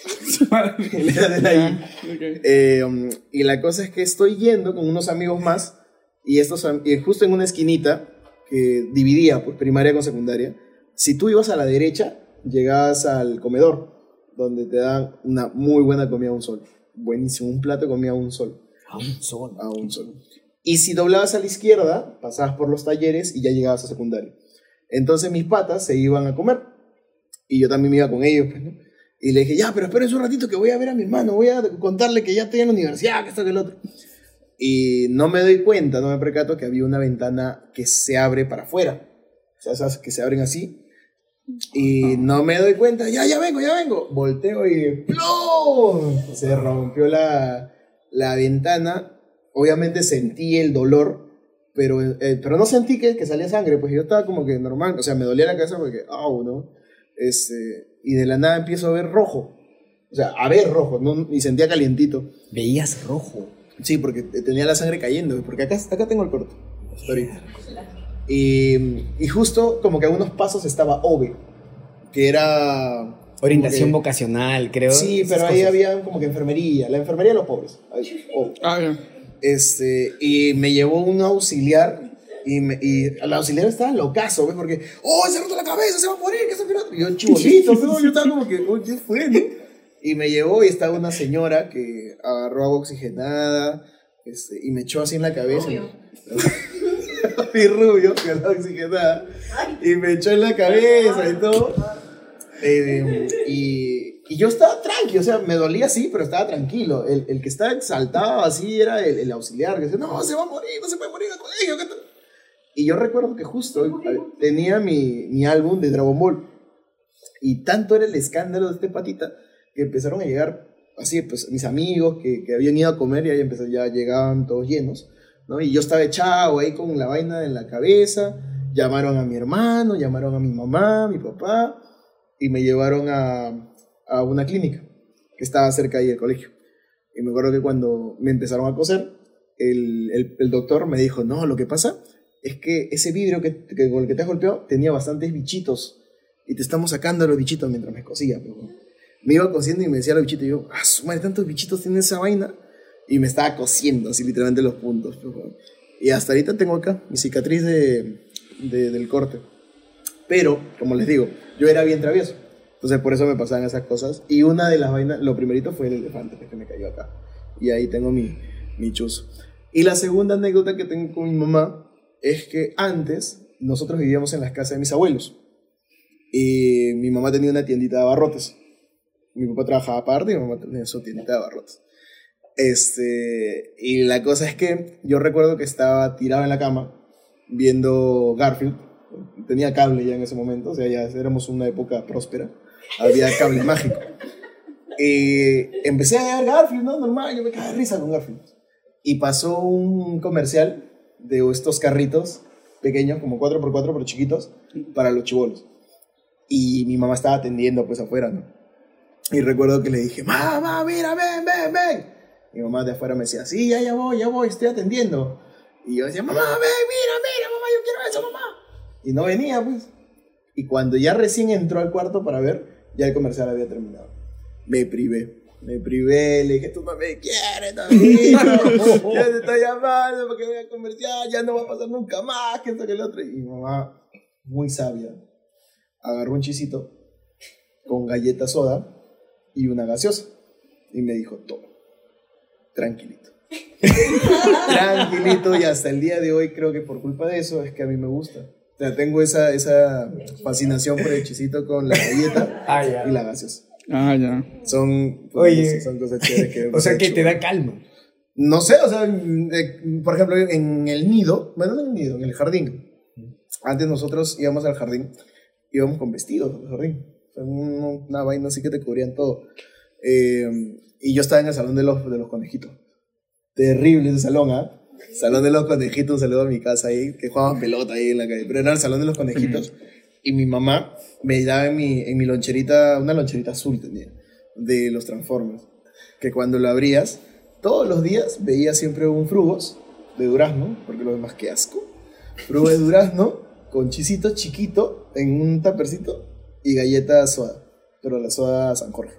él era de la I. Ok. Eh, um, y la cosa es que estoy yendo con unos amigos más y estos y justo en una esquinita que dividía pues, primaria con secundaria. Si tú ibas a la derecha, llegabas al comedor, donde te dan una muy buena comida a un sol. Buenísimo, un plato de comida a un sol. A un sol. A un sol. Y si doblabas a la izquierda, pasabas por los talleres y ya llegabas a secundaria. Entonces mis patas se iban a comer. Y yo también me iba con ellos. pues, ¿no? Y le dije, ya, pero espérense un ratito que voy a ver a mi hermano, voy a contarle que ya estoy en la universidad, que esto, que el otro. Y no me doy cuenta, no me percato que había una ventana que se abre para afuera. O sea, esas que se abren así. Y no me doy cuenta, ya, ya vengo, ya vengo. Volteo y ¡plum! Se rompió la, la ventana. Obviamente sentí el dolor, pero, eh, pero no sentí que, que salía sangre, pues yo estaba como que normal. O sea, me dolía la cabeza porque, au, ¿no? Este, y de la nada empiezo a ver rojo. O sea, a ver rojo, ¿no? y sentía calientito. Veías rojo. Sí, porque tenía la sangre cayendo, porque acá, acá tengo el corte. hasta ahorita. Y, y justo como que a unos pasos estaba Ove, que era... Orientación vocacional, creo. Sí, pero ahí cosas. había como que enfermería, la enfermería de los pobres. Ahí, Ove. Ah, ya. Este, y me llevó un auxiliar y, me, y el auxiliar estaba locazo, ¿ves? Porque, oh, se ha roto la cabeza, se va a morir, que se Y yo, chibolito, ¿no? yo estaba como que, oh, ¿qué fue, no? Y me llevó y estaba una señora que agarró agua oxigenada este, y me echó así en la cabeza. Rubio. Mi rubio, que estaba oxigenada. Y me echó en la cabeza y todo. Eh, y, y yo estaba tranqui, o sea, me dolía sí, pero estaba tranquilo. El, el que estaba exaltado así era el, el auxiliar, que decía, no, se va a morir, no se puede morir en el colegio. ¿qué tal?". Y yo recuerdo que justo tenía mi, mi álbum de Dragon Ball. Y tanto era el escándalo de este patita que empezaron a llegar así, pues mis amigos que, que habían ido a comer y ahí empezó, ya llegaban todos llenos. ¿no? Y yo estaba echado ahí con la vaina en la cabeza. Llamaron a mi hermano, llamaron a mi mamá, mi papá y me llevaron a, a una clínica que estaba cerca ahí del colegio. Y me acuerdo que cuando me empezaron a coser, el, el, el doctor me dijo, no, lo que pasa es que ese vidrio que, que con el que te has golpeado tenía bastantes bichitos y te estamos sacando los bichitos mientras me cosía. pero me iba cosiendo y me decía los bichitos y yo, ah, su madre, tantos bichitos tiene esa vaina. Y me estaba cosiendo así literalmente los puntos. pero- y hasta ahorita tengo acá mi cicatriz de, de- del corte. Pero, como les digo, yo era bien travieso. Entonces por eso me pasaban esas cosas. Y una de las vainas, lo primerito fue el elefante que me cayó acá. Y ahí tengo mi, mi chuzo. Y la segunda anécdota que tengo con mi mamá es que antes nosotros vivíamos en las casas de mis abuelos. Y mi mamá tenía una tiendita de abarrotes. Mi papá trabajaba aparte y mi mamá tenía su tiendita de abarrotes. Este, y la cosa es que yo recuerdo que estaba tirado en la cama viendo Garfield. Tenía cable ya en ese momento, o sea, ya éramos una época próspera. Había cable mágico. Y empecé a ver Garfield, ¿no? Normal, yo me caí de risa con Garfield. Y pasó un comercial de estos carritos pequeños, como 4x4, pero chiquitos, para los chivolos. Y mi mamá estaba atendiendo pues afuera, ¿no? Y recuerdo que le dije, mamá, mira, ven, ven, ven. Mi mamá de afuera me decía, sí, ya, ya voy, ya voy, estoy atendiendo. Y yo decía, mamá, ven, mira, mira, mamá, yo quiero eso, mamá. Y no venía, pues. Y cuando ya recién entró al cuarto para ver, ya el comercial había terminado. Me privé. Me privé, le dije, tú no me quieres, ya te está llamando porque voy a comercial, ya no va a pasar nunca más, que esto que el otro. Y mi mamá, muy sabia, agarró un chisito con galleta soda y una gaseosa. Y me dijo, toma, tranquilito. tranquilito y hasta el día de hoy creo que por culpa de eso es que a mí me gusta. O sea, tengo esa, esa fascinación por el chisito con la galleta Ah, ya. y la gaseosa. Ah, ya. Son, pues, Oye. no sé, son cosas chéveres que O sea, que hecho. te da calma. No sé, o sea, eh, por ejemplo, en el nido, bueno, no en el nido, en el jardín. Antes nosotros íbamos al jardín, íbamos con vestidos al jardín. Una vaina así que te cubrían todo. Eh, y yo estaba en el salón de los, de los conejitos. Terrible ese salón, ¿ah? Salón de los conejitos, un saludo a mi casa ahí, que jugaban pelota ahí en la calle. Pero era el salón de los conejitos. Y mi mamá me daba en mi, en mi loncherita, una loncherita azul tenía, de los Transformers. Que cuando lo abrías, todos los días veía siempre un frugos de durazno, porque lo demás que asco. Frugo de durazno con chisito chiquito en un tapercito y galleta soda, pero la soda San Jorge.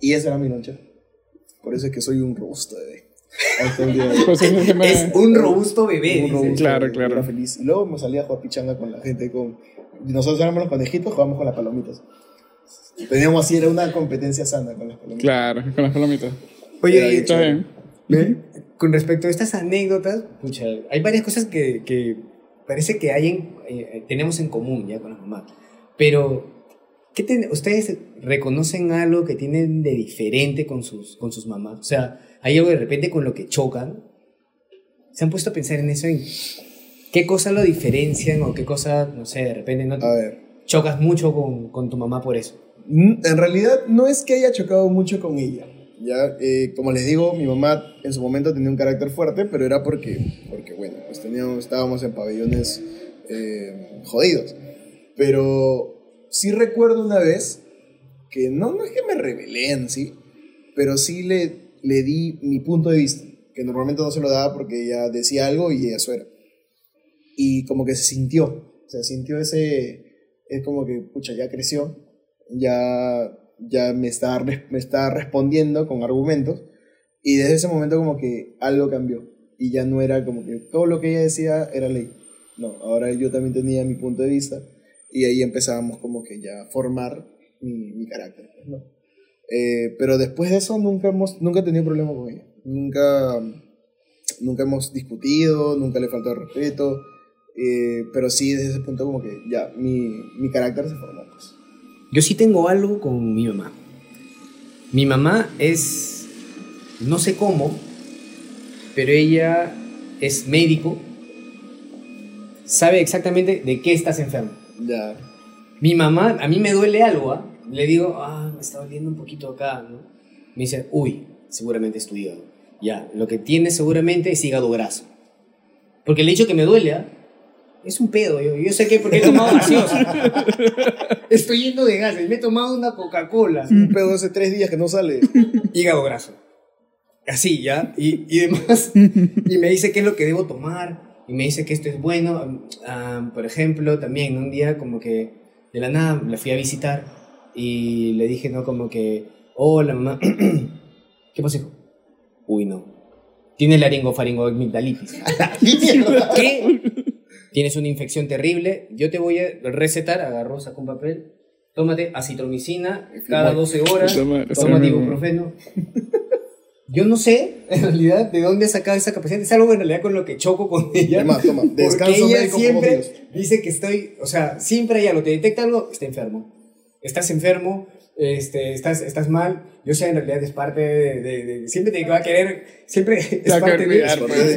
Y esa era mi lonchera. Por eso es que soy un robusto bebé. Pues es que me- Es un robusto bebé. Un dice. robusto Claro, bebé, claro. Feliz. Y luego me salía a jugar pichanga con la gente. Con... Nosotros éramos los conejitos, jugábamos con las palomitas. Teníamos así, era una competencia sana con las palomitas. Claro, con las palomitas. Oye, Está bien. ¿Ve? Con respecto a estas anécdotas, pucha, hay varias cosas que, que parece que hay en- eh, tenemos en común ya con las mamás. Pero, ¿qué ten- ¿ustedes reconocen algo que tienen de diferente con sus, con sus mamás? O sea, ¿hay algo de repente con lo que chocan? ¿Se han puesto a pensar en eso? En ¿Qué cosa lo diferencian o qué cosa, no sé, de repente no te- A ver. chocas mucho con, con tu mamá por eso? Mm, En realidad no es que haya chocado mucho con ella. Ya, Eh, como les digo, mi mamá en su momento tenía un carácter fuerte, pero era porque, porque bueno, pues teníamos, estábamos en pabellones eh, jodidos. Pero sí recuerdo una vez que no, no es que me rebelé en sí, pero sí le, le di mi punto de vista, que normalmente no se lo daba porque ella decía algo y eso era. Y como que se sintió, se sintió ese, es como que, pucha, ya creció, ya, ya me, está, me está respondiendo con argumentos, y desde ese momento como que algo cambió, y ya no era como que todo lo que ella decía era ley. No, ahora yo también tenía mi punto de vista, y ahí empezábamos como que ya a formar mi, mi carácter, pues, ¿no? Eh, pero después de eso nunca, hemos, nunca he tenido problema con ella. Nunca, nunca hemos discutido, nunca le faltó respeto. eh, pero sí, desde ese punto como que ya mi, mi carácter se formó. Pues. Yo sí tengo algo con mi mamá. Mi mamá es, no sé cómo, pero ella es médico, sabe exactamente de qué estás enfermo. Ya. Mi mamá, a mí me duele algo, ¿ah? le digo, ah, me está doliendo un poquito acá, ¿no? Me dice, uy, seguramente es tu hígado. Ya, lo que tienes seguramente es hígado graso. Porque el hecho que me duele, ¿ah? es un pedo. Yo, yo sé que porque he tomado gaseosa. Estoy yendo de gases, me he tomado una Coca-Cola. Un pedo hace tres días que no sale. hígado graso. Así, ¿ya? Y, y demás. Y me dice qué es lo que debo tomar. Y me dice que esto es bueno. Ah, por ejemplo, también un día como que de la nada la fui a visitar y le dije, ¿no? Como que, hola mamá. ¿Qué pasa, hijo? Uy, no. Tiene laringofaringoamigdalitis. ¿Qué? Tienes una infección terrible. Yo te voy a recetar, agarró, sacó un papel. Tómate acitromicina cada 12 horas. Sí, ibuprofeno. Yo no sé, en realidad, de dónde ha sacado esa capacidad. Es algo en realidad con lo que choco con ella. Toma, toma. Porque Descanso ella médico siempre dice que estoy, o sea, siempre hay algo, te detecta algo, está enfermo. Estás enfermo, este, estás, estás mal. Yo sé, en realidad es parte de, de- de- siempre te va a querer, siempre es parte de pues, es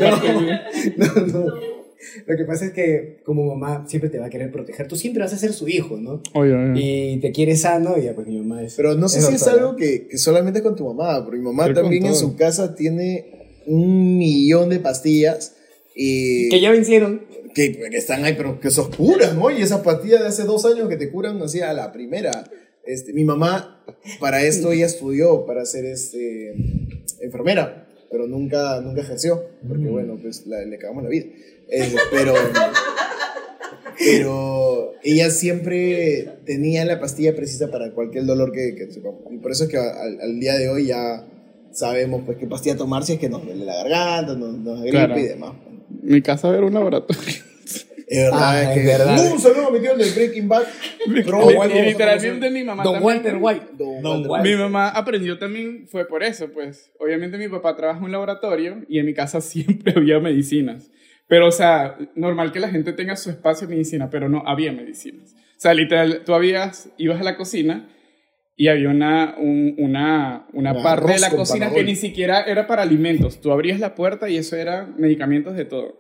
No, no, no. Lo que pasa es que como mamá siempre te va a querer proteger. Tú siempre vas a ser su hijo, ¿no? Oye, oye. Y te quiere sano y ya pues mi mamá es... Pero no sé es si es doctora. algo que, que solamente con tu mamá, porque mi mamá también en su casa tiene un millón de pastillas y Que ya vencieron. que, que están ahí, pero que son puras, ¿no? Y esas pastillas de hace dos años que te curan así a la primera. Este, mi mamá, para esto ella estudió, para ser este, enfermera, pero nunca, nunca ejerció, porque bueno, pues la- le cagamos la vida. Eh, pero, Pero ella siempre tenía la pastilla precisa para cualquier dolor que, que. Y por eso es que al, al día de hoy ya sabemos pues qué pastilla tomar si es que nos duele la garganta, nos, nos da gripe Claro. y demás. Mi casa era un laboratorio. Es verdad, Ah, es es que. verdad. Un saludo a mi tío del Breaking Bad. Bro, Y- bueno, y literalmente mi mamá Don también- Walter White. Don Don Walter Walter. Mi mamá aprendió también, fue por eso, pues. Obviamente mi papá trabaja en un laboratorio y en mi casa siempre había medicinas. Pero, o sea, normal que la gente tenga su espacio de medicina, pero no había medicinas. O sea, literal, tú habías, ibas a la cocina y había una, un- una, una Un parte de la cocina que ni siquiera era para alimentos. Tú abrías la puerta y eso era medicamentos de todo.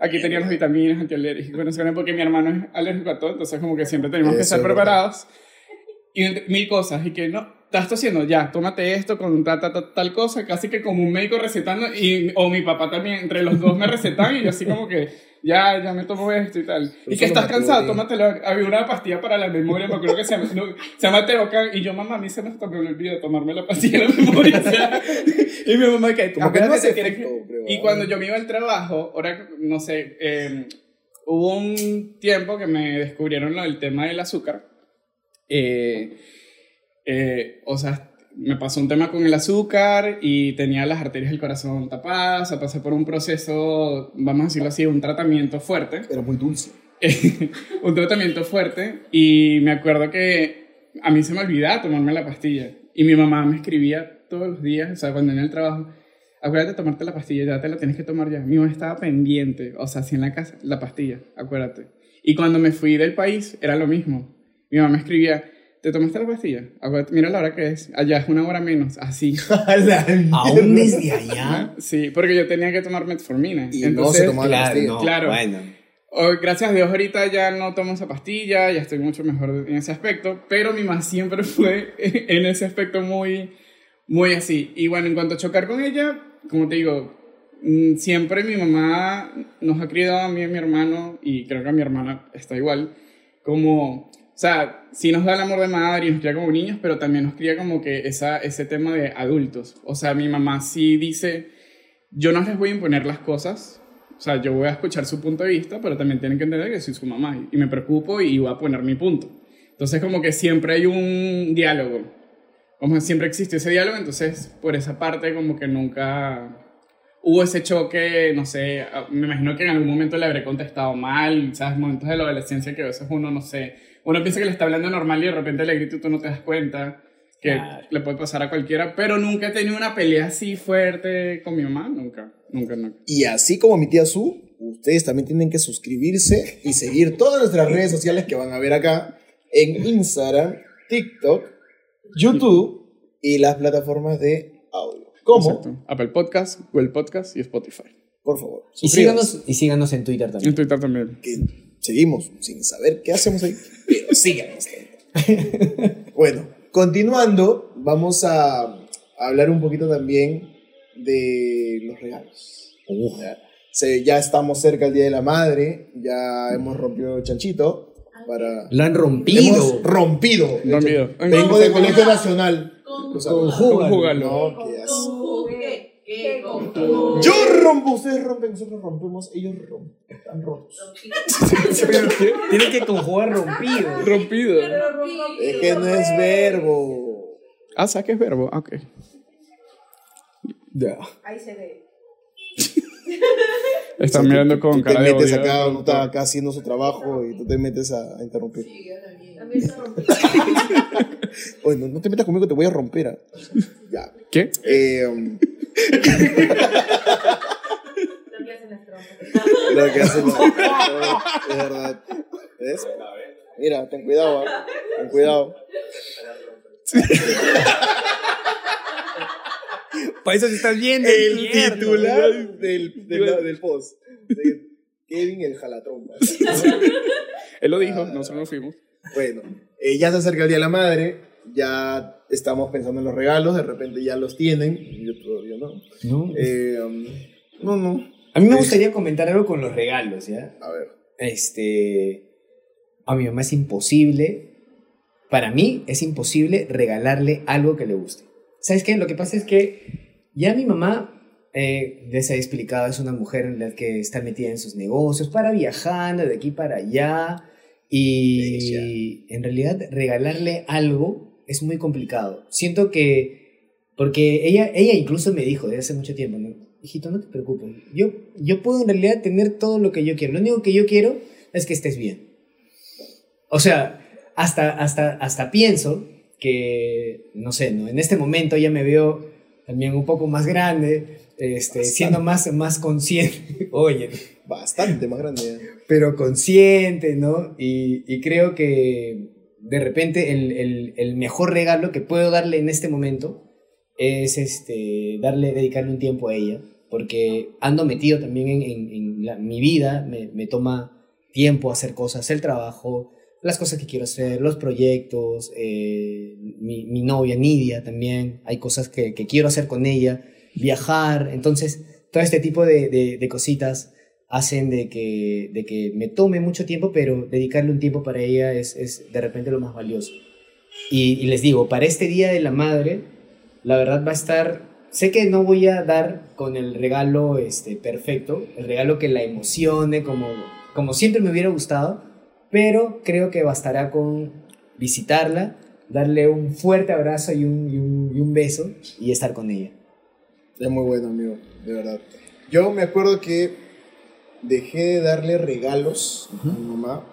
Aquí teníamos vitaminas, antialérgicos, porque mi hermano es alérgico a todo, entonces como que siempre tenemos que estar es verdad. Y mil cosas, y que no, estás haciendo ya, tómate esto con ta, ta, ta- tal cosa, casi que como un médico recetando, y, o mi papá también, entre los dos me recetan, y yo así como que, ya, ya me tomo esto y tal. Pero y que estás cansado, tómatelo. Había una pastilla para la memoria, me acuerdo que se llama, no, se llama Teocan, y yo, mamá, a mí se me, me olvidó tomarme la pastilla de la memoria, o sea, y mi mamá que, Como que no que- Y cuando yo me iba al trabajo, ahora, no sé, eh, hubo un tiempo que me descubrieron lo del tema del azúcar. Eh, eh, o sea, me pasó un tema con el azúcar y tenía las arterias del corazón tapadas, o sea, pasé por un proceso, vamos a decirlo así, un tratamiento fuerte Era muy dulce. un tratamiento fuerte y me acuerdo que a mí se me olvidaba tomarme la pastilla y mi mamá me escribía todos los días, o sea, cuando en el trabajo, acuérdate de tomarte la pastilla, ya te la tienes que tomar ya. Mi mamá estaba pendiente, o sea, así en la casa, la pastilla, acuérdate. Y cuando me fui del país, era lo mismo. Mi mamá me escribía, ¿te tomaste la pastilla? Mira la hora que es, allá es una hora menos, así. A la Aún desde allá. Sí, porque yo tenía que tomar metformina. Y no Entonces, se tomaba la Claro, pastilla. no, Claro. Bueno. Oh, gracias a Dios ahorita ya no tomo esa pastilla, ya estoy mucho mejor en ese aspecto, pero mi mamá siempre fue en ese aspecto muy, muy así. Y bueno, en cuanto a chocar con ella, como te digo, mm, siempre mi mamá nos ha criado a mí y a mi hermano, y creo que a mi hermana está igual, como, o sea, sí nos da el amor de madre y nos cría como niños, pero también nos cría como que esa, ese tema de adultos. O sea, mi mamá sí dice, yo no les voy a imponer las cosas, o sea, yo voy a escuchar su punto de vista, pero también tienen que entender que soy su mamá y- me preocupo y voy a poner mi punto. Entonces, como que siempre hay un diálogo. Como siempre existe ese diálogo, entonces, por esa parte, como que nunca hubo ese choque, no sé, ah, me imagino que en algún momento le habré contestado mal, ¿sabes? Momentos de la adolescencia que a veces uno, no sé, uno piensa que le está hablando normal y de repente le grita y tú no te das cuenta que Claro. le puede pasar a cualquiera, pero nunca he tenido una pelea así fuerte con mi mamá, nunca, nunca, nunca. Y así como mi tía Su, ustedes también tienen que suscribirse y seguir todas nuestras redes sociales que van a ver acá en Instagram, TikTok, YouTube y las plataformas de audio. ¿Cómo? Exacto. Apple Podcast, Google Podcast y Spotify. Por favor. Y síganos, y síganos en Twitter En también. Twitter también. Que seguimos sin saber qué hacemos ahí, pero síganos. bueno, continuando, vamos a hablar un poquito también de los regalos. Ya, se- ya estamos cerca del Día de la Madre, ya hemos rompido el chanchito para... Lo han rompido. Hemos rompido. Rompido. Vengo del Colegio Nacional. Conjúgalo. No, Yo rompo, ustedes rompen, nosotros rompemos, ellos rompen. Están rotos. Tiene que conjugar rompido. Rompido. Es que no es verbo. Ah, saques verbo. Ah, ok. Ya. Ahí se ve. Están mirando con Tú te cara de metes acá, está acá haciendo su trabajo y tú te metes a, a interrumpir. También se rompió. Oye, no, no te metas conmigo, te voy a romper. ah. Ya. ¿Qué? Eh, um, Lo que hacen las trompas. lo que hacen los- Es verdad. ¿Ves? Mira, ten cuidado, ah. ten cuidado. Para eso se estás viendo. El mierda. titular del, del, del post. de Kevin el jalatrompas. Él lo dijo, nosotros nos fuimos. Bueno, eh, ya se acerca el Día de la Madre, ya estamos pensando en los regalos, de repente ya los tienen, yo todavía no. No. Eh, um, no, no, A mí me gustaría comentar algo con los regalos, ¿ya? a ver. Este. A mi mamá es imposible. Para mí es imposible regalarle algo que le guste. ¿Sabes qué? Lo que pasa es que ya mi mamá eh, les he explicado, es una mujer en la que está metida en sus negocios, para viajando de aquí para allá. Y en realidad regalarle algo es muy complicado. Siento que, porque ella, ella incluso me dijo desde hace mucho tiempo, ¿no? hijito, no te preocupes, yo, yo puedo en realidad tener todo lo que yo quiero. Lo único que yo quiero es que estés bien. O sea, hasta, hasta, hasta pienso que, no sé, ¿no? en este momento ya me veo también un poco más grande, este, siendo más, más consciente, oye, Bastante más grande. pero consciente, ¿no? Y, y creo que de repente el, el, mejor regalo que puedo darle en este momento es este, darle, dedicarle un tiempo a ella, porque ando metido también en, en, mi vida, me, me toma tiempo hacer cosas, el trabajo, las cosas que quiero hacer, los proyectos, eh, mi, mi novia Nidia también, hay cosas que, que quiero hacer con ella, viajar, entonces todo este tipo de, de, de cositas hacen de que, de que me tome mucho tiempo, pero dedicarle un tiempo para ella es, es de repente lo más valioso. Y, y les digo, para este Día de la Madre, la verdad va a estar, sé que no voy a dar con el regalo este, perfecto, el regalo que la emocione como, como siempre me hubiera gustado, pero creo que bastará con visitarla, darle un fuerte abrazo y un, y un, y un beso y estar con ella. Es muy bueno, amigo, de verdad. Yo me acuerdo que dejé de darle regalos a mi mamá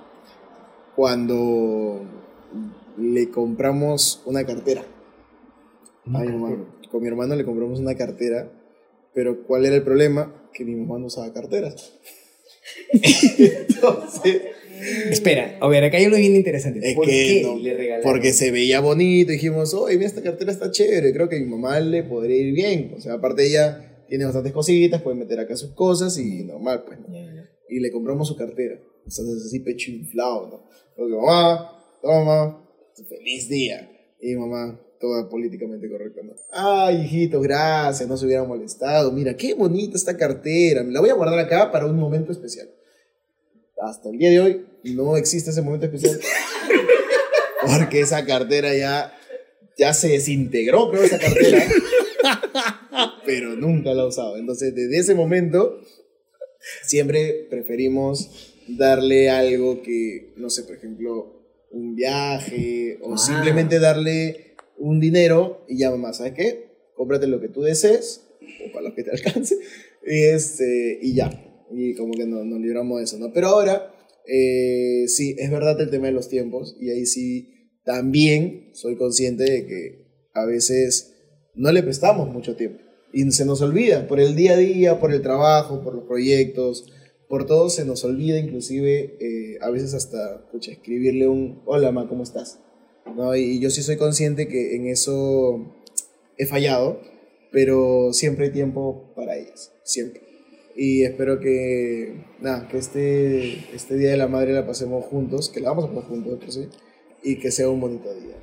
cuando le compramos una cartera. Una a mi cartera. mamá. Con mi hermano le compramos una cartera, pero ¿cuál era el problema? Que mi mamá no usaba carteras. Entonces, Espera, a ver, acá hay algo bien interesante. Es ¿Por que qué no, le regalaron? porque se veía bonito, dijimos, oye, mira, esta cartera está chévere, creo que a mi mamá le podría ir bien. O sea, aparte ella tiene bastantes cositas, puede meter acá sus cosas y normal, pues. ¿no? Y le compramos su cartera. Entonces así pecho inflado, ¿no? Porque mamá, toma, feliz día. Y mamá, toda políticamente correcta, ¿no? Ay, hijito, gracias, no se hubiera molestado. Mira, qué bonita esta cartera. Me la voy a guardar acá para un momento especial. Hasta el día de hoy no existe ese momento especial. Porque esa cartera ya, ya se desintegró, creo, esa cartera. Pero nunca la he usado. Entonces, desde ese momento, siempre preferimos darle algo que, no sé, por ejemplo, un viaje o Ah. simplemente darle un dinero y ya mamá, ¿sabes qué? Cómprate lo que tú desees o para lo que te alcance y, este, y ya. Y como que no- nos libramos de eso, ¿no? Pero ahora, eh, sí, es verdad el tema de los tiempos y ahí sí también soy consciente de que a veces no le prestamos mucho tiempo y se nos olvida por el día a día, por el trabajo, por los proyectos, por todo se nos olvida inclusive eh, a veces hasta pucha, escribirle un hola ma, ¿cómo estás? ¿No? Y yo sí soy consciente que en eso he fallado, pero siempre hay tiempo para ellas, siempre. Y espero que, nada, que este, este Día de la Madre la pasemos juntos, que la vamos a pasar juntos, sí, y que sea un bonito día.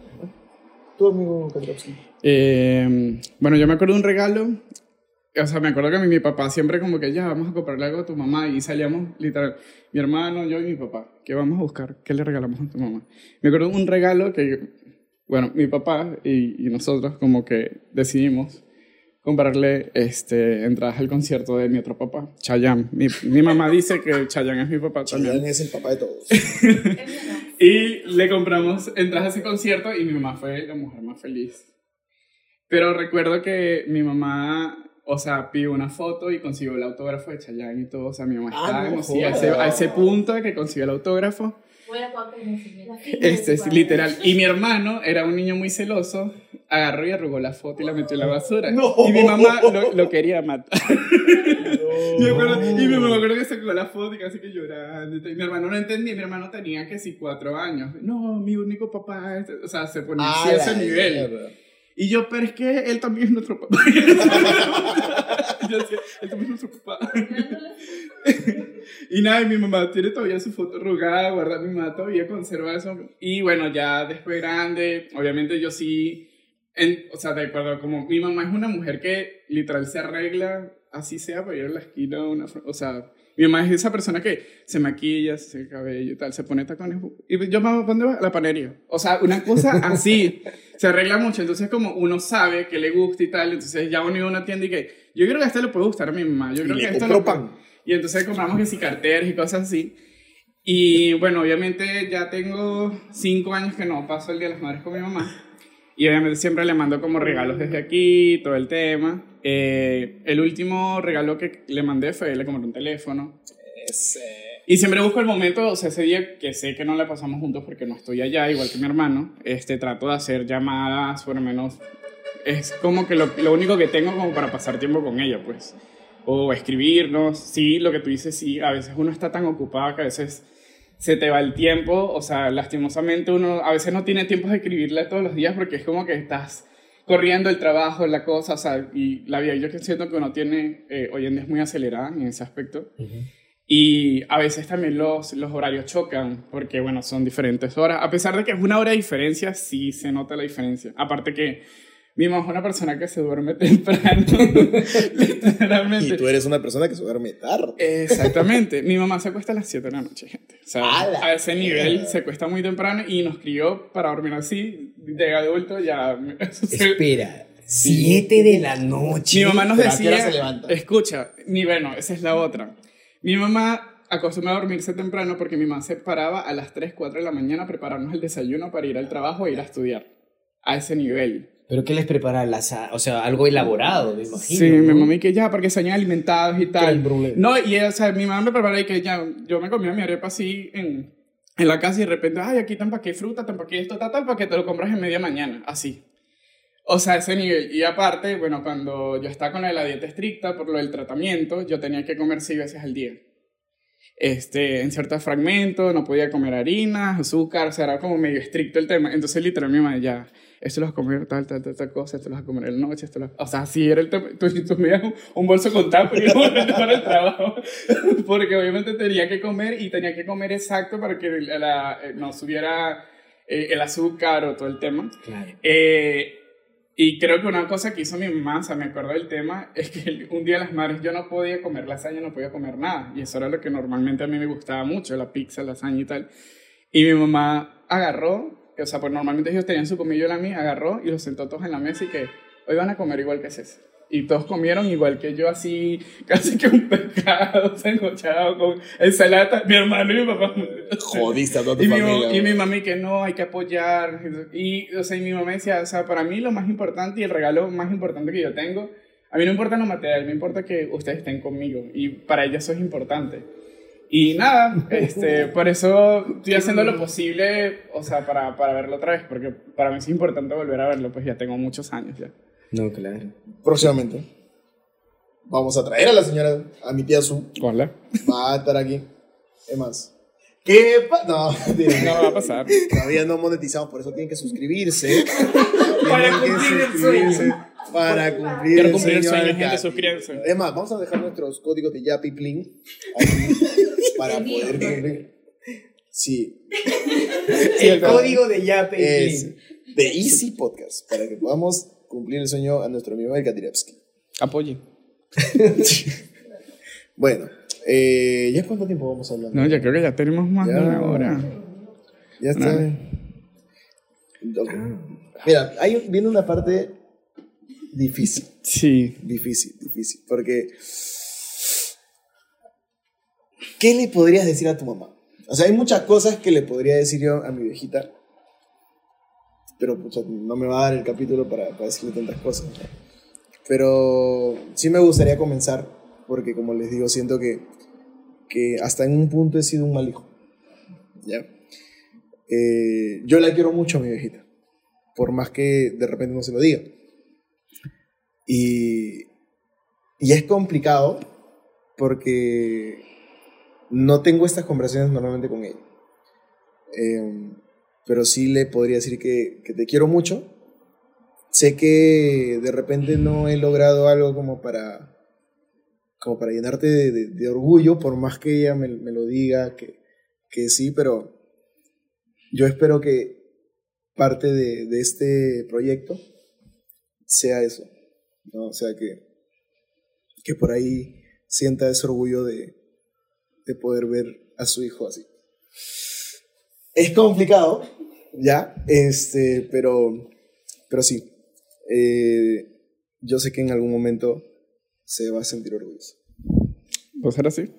Tu amigo. Eh, bueno, yo me acuerdo de un regalo. O sea, me acuerdo que mi, mi papá siempre como que ya vamos a comprarle algo a tu mamá y salíamos literal, mi hermano, yo y mi papá, ¿qué vamos a buscar? ¿Qué le regalamos a tu mamá? Me acuerdo de un regalo que, bueno, mi papá y nosotros como que decidimos comprarle este, entradas al concierto de mi otro papá, Chayanne. Mi, mi mamá dice que Chayanne es mi papá también. Chayanne es el papá de todos. Y le compramos entradas a ese concierto y mi mamá fue la mujer más feliz. Pero recuerdo que mi mamá, o sea, pidió una foto y consiguió el autógrafo de Chayanne y todo. O sea, mi mamá Ah, estaba no a ese, a ese punto de que consiguió el autógrafo. Este es literal. Y mi hermano era un niño muy celoso, agarró y arrugó la foto y la metió en la basura. No. Y mi mamá lo, lo quería matar. Y, me acuerdo, y mi mamá me acuerdo que sacó la foto y casi que llorando. y mi hermano no entendía, mi hermano tenía que sí cuatro años. No, mi único papá, es- o sea, se ponía así a ese nivel. mierda. Y yo, pero es que él también es nuestro papá. yo decía, él también es nuestro papá. y nada, y mi mamá tiene todavía su foto arrugada, guarda mi mamá todavía conserva eso. Y bueno, ya después grande, obviamente yo sí, en- o sea, de acuerdo, como mi mamá es una mujer que literal se arregla, así sea, para ir a la esquina, una, o sea, Mi mamá es esa persona que se maquilla, se el cabello y tal, se pone tacones. Y yo, mamá, ¿dónde vas? A la panería. O sea, una cosa así. se arregla mucho. Entonces, como uno sabe que le gusta y tal, entonces ya uno a una tienda y que yo creo que esto le puede gustar a mi mamá. Yo Y creo le que esto compró lo pan. Y entonces compramos que carteras y cosas así. Y bueno, obviamente ya tengo cinco años que no paso el Día de las Madres con mi mamá. Y obviamente siempre le mando como regalos desde aquí, todo el tema. Eh, el último regalo que le mandé fue, le compré un teléfono. Y siempre busco el momento, o sea, ese día que sé que no la pasamos juntos porque no estoy allá, igual que mi hermano, este, trato de hacer llamadas, por lo menos, es como que lo, lo único que tengo como para pasar tiempo con ella, pues. O escribirnos, sí, lo que tú dices, sí, a veces uno está tan ocupado que a veces se te va el tiempo, o sea, lastimosamente uno a veces no tiene tiempo de escribirle todos los días porque es como que estás corriendo el trabajo, la cosa, o sea, y la vida, yo que siento que uno tiene, eh, hoy en día es muy acelerada en ese aspecto. Y a veces también los, los horarios chocan, porque bueno, son diferentes horas. A pesar de que es una hora de diferencia, sí se nota la diferencia. Aparte que mi mamá es una persona que se duerme temprano, literalmente. Y tú eres una persona que se duerme tarde. Exactamente. Mi mamá se acuesta a las 7 de la noche, gente. O a ese nivel se cuesta muy temprano y nos crió para dormir así. De adulto ya... Espera, 7 de la noche. Mi mamá nos ¿Pero a qué hora decía, se levanta? escucha, mi bueno, esa es la otra. Mi mamá acostumbra a dormirse temprano porque mi mamá se paraba a las 3, 4 de la mañana a prepararnos el desayuno para ir al trabajo e ir a estudiar. A ese nivel. ¿Pero qué les prepara? Las, o sea, algo elaborado, me imagino. Sí, mi ¿no? mamá y que ya, porque se alimentados y tal. Brûlée. No, y ella, o sea, mi mamá me prepara y que ya, yo me comía mi arepa así en, en la casa y de repente, ay, aquí te empaqué fruta, te empaqué esto, tal, tal, para que te lo compras en media mañana, así. O sea, ese nivel. Y aparte, bueno, cuando yo estaba con la, de la dieta estricta por lo del tratamiento, yo tenía que comer seis veces al día. Este, en ciertos fragmentos, no podía comer harinas, azúcar, o sea, era como medio estricto el tema. Entonces, literal, mi mamá ya, esto lo vas a comer tal, tal, tal, tal cosa, esto lo vas a comer en la noche, esto lo O sea, así era el tema. Tú, tú me das un, bolso con tapa y para el trabajo. Porque obviamente tenía que comer y tenía que comer exacto para que la- eh, no subiera eh, el azúcar o todo el tema. Claro. Eh, y creo que una cosa que hizo mi mamá, o sea, me acuerdo del tema, es que un día las madres yo no podía comer lasaña, no podía comer nada. Y eso era lo que normalmente a mí me gustaba mucho, la pizza, lasaña y tal. Y mi mamá agarró, o sea, pues normalmente ellos tenían su comillo y la mía, agarró y los sentó todos en la mesa y que hoy van a comer igual que César. Y todos comieron igual que yo, así, casi que un pescado sancochado con ensalada. Mi hermano y mi papá. Jodiste a toda tu Y mi, familia. y mi mami que no, hay que apoyar. Y, o sea, y mi mamá decía, o sea, para mí lo más importante y el regalo más importante que yo tengo, a mí no importa lo material, me importa que ustedes estén conmigo. Y para ella eso es importante. Y nada, este, por eso estoy haciendo lo posible, o sea, para, para verlo otra vez, porque para mí es importante volver a verlo, pues ya tengo muchos años ya. No, claro. Próximamente. Vamos a traer a la señora, a mi tía Su. Hola. Va a estar aquí. ¿Qué más? ¿Qué pa- No. No va a pasar. Todavía no monetizamos, por eso tienen que suscribirse. Para cumplir el sueño. Para cumplir Quiero el cumplir el sueño gente, suscríbanse. Es más, vamos a dejar nuestros códigos de Yapi Plin para poder cumplir. Sí, El código de Yape. es de Easy Podcast para que podamos cumplir el sueño a nuestro amigo El Katirevsky. Apoye. Bueno, eh, ¿ya cuánto tiempo vamos hablando? No, yo creo que ya tenemos más Ya. de una hora. Ya está. Mira, ahí viene una parte difícil. Sí. Difícil, difícil. Porque. ¿Qué le podrías decir a tu mamá? O sea, hay muchas cosas que le podría decir yo a mi viejita. Pero pucha, no me va a dar el capítulo para, para decirle tantas cosas. ¿no? Pero sí me gustaría comenzar, porque como les digo, siento que, que hasta en un punto he sido un mal hijo. ¿Ya? Eh, yo la quiero mucho a mi viejita, por más que de repente no se lo diga. Y, y es complicado porque no tengo estas conversaciones normalmente con ella. Eh, pero sí le podría decir que, que te quiero mucho. Sé que de repente no he logrado algo como para, como para llenarte de orgullo, por más que ella me, me lo diga, que, que sí, pero yo espero que parte de, de este proyecto sea eso. ¿No? O sea, que, que por ahí sienta ese orgullo de, de poder ver a su hijo así. Es complicado, ya, este, pero, pero sí. Eh, yo sé que en algún momento se va a sentir orgulloso. ¿Va a ser así?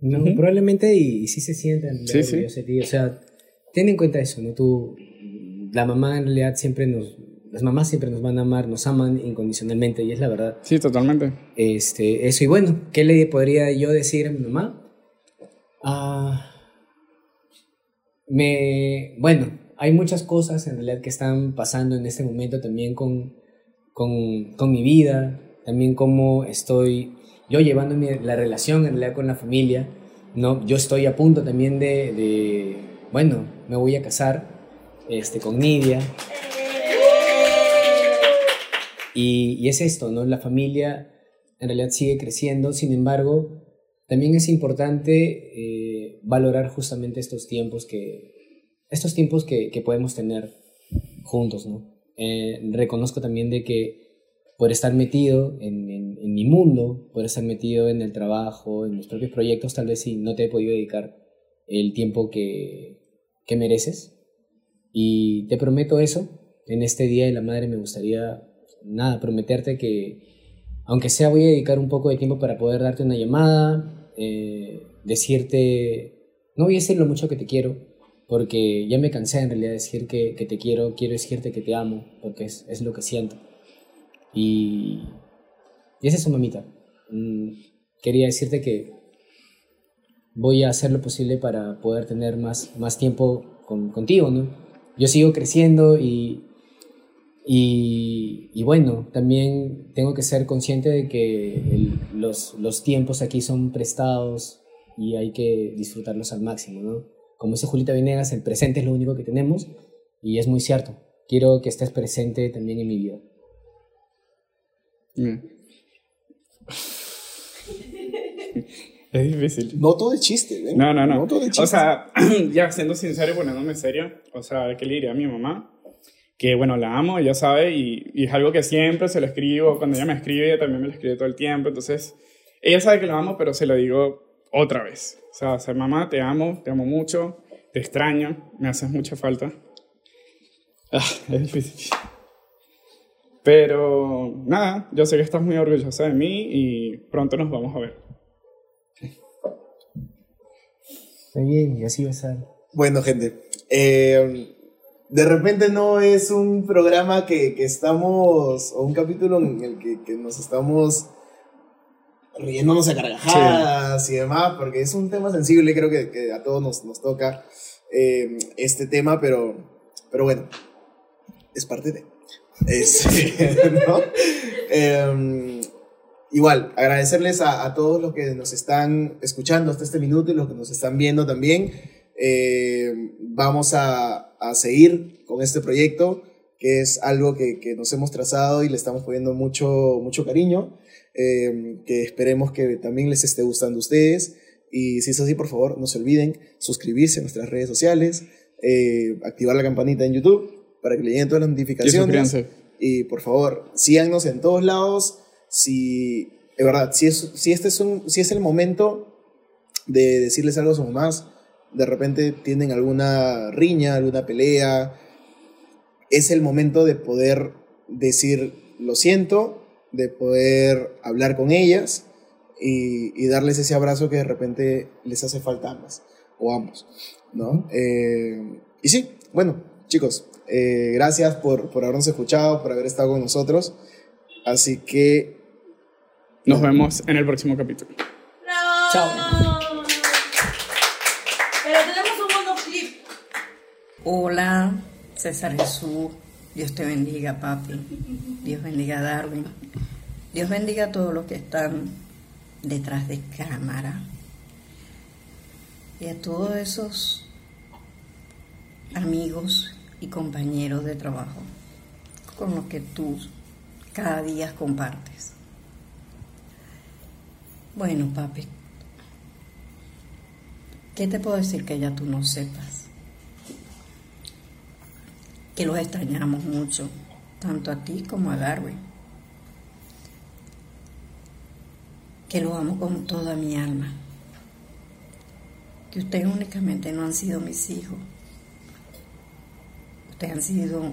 No, probablemente y, y sí se sientan Sí, orgullosos de ti. O sea, ten en cuenta eso, ¿no? Tú, la mamá en realidad siempre nos, las mamás siempre nos van a amar, nos aman incondicionalmente y es la verdad. Sí, totalmente. Este, eso y bueno, ¿qué le podría yo decir a mi mamá? Ah, me, bueno, hay muchas cosas en realidad que están pasando en este momento también con, con, con mi vida, también cómo estoy yo llevando mi- la relación en realidad con la familia, ¿no? Yo estoy a punto también de, de bueno, me voy a casar este, con Nidia. Y, es esto, ¿no? La familia en realidad sigue creciendo, sin embargo, también es importante eh, valorar justamente estos tiempos que, estos tiempos que, podemos tener juntos, ¿no? Eh, reconozco también de que por estar metido en, en- en mi mundo, por estar metido en el trabajo, en mis propios proyectos, tal vez sí no te he podido dedicar el tiempo que, que mereces. Y te prometo eso, en este Día de la Madre me gustaría, nada, prometerte que, aunque sea, voy a dedicar un poco de tiempo para poder darte una llamada, eh, decirte, no voy a decir lo mucho que te quiero, porque ya me cansé en realidad de decir que, te quiero, quiero decirte que te amo, porque es, es lo que siento. Y, y es eso, mamita. Mm, quería decirte que voy a hacer lo posible para poder tener más, más tiempo con- contigo, ¿no? Yo sigo creciendo y, y, y bueno, también tengo que ser consciente de que el- los, los tiempos aquí son prestados y hay que disfrutarlos al máximo, ¿no? Como dice Julita Venegas, el presente es lo único que tenemos y es muy cierto. Quiero que estés presente también en mi vida. Mm. Es difícil. No todo de chiste, ¿ven? No, no, no. No todo de chiste. O sea, ya siendo sincero y poniéndome serio, o sea, ¿qué le diría a mi mamá? Que bueno, la amo, ella sabe, y, y es algo que siempre se lo escribo. Cuando ella me escribe, ella también me lo escribe todo el tiempo. Entonces, ella sabe que la amo, pero se lo digo otra vez. O sea, o sea, mamá, te amo, te amo mucho, te extraño, me haces mucha falta. Ah, es difícil. Pero nada, yo sé que estás muy orgullosa de mí y pronto nos vamos a ver. Está bien, y así va a ser. Bueno, gente, eh, de repente no es un programa que, que estamos, o un capítulo en el que, que nos estamos riéndonos a carcajadas y demás, porque es un tema sensible, creo que, que a todos nos, nos toca eh, este tema, pero, pero bueno, es parte de... Es, ¿no? Em, igual, agradecerles a, a todos los que nos están escuchando hasta este minuto y los que nos están viendo también. Eh, vamos a, a seguir con este proyecto, que es algo que, que nos hemos trazado y le estamos poniendo mucho, mucho cariño, eh, que esperemos que también les esté gustando a ustedes. Y si es así, por favor, no se olviden suscribirse a nuestras redes sociales, eh, activar la campanita en YouTube para que le lleguen todas las notificaciones. Y por favor, síganos en todos lados. Si, de verdad, si, es, si, este es un, si es el momento de decirles algo a sus mamás, de repente tienen alguna riña, alguna pelea, es el momento de poder decir lo siento, de poder hablar con ellas y, y darles ese abrazo que de repente les hace falta a ambas o ambos, ¿no? Eh, y sí, bueno, chicos, eh, gracias por, por habernos escuchado, por haber estado con nosotros. Así que Nos vemos en el próximo capítulo. ¡Bravo! Chao. Pero tenemos un bonus clip. Hola, César Jesús. Dios te bendiga, papi. Dios bendiga a Darwin. Dios bendiga a todos los que están detrás de cámara. Y a todos esos amigos y compañeros de trabajo con los que tú cada día compartes. Bueno, papi, ¿qué te puedo decir que ya tú no sepas? Que los extrañamos mucho, tanto a ti como a Darwin. Que lo amo con toda mi alma. que ustedes únicamente no han sido mis hijos. Ustedes han sido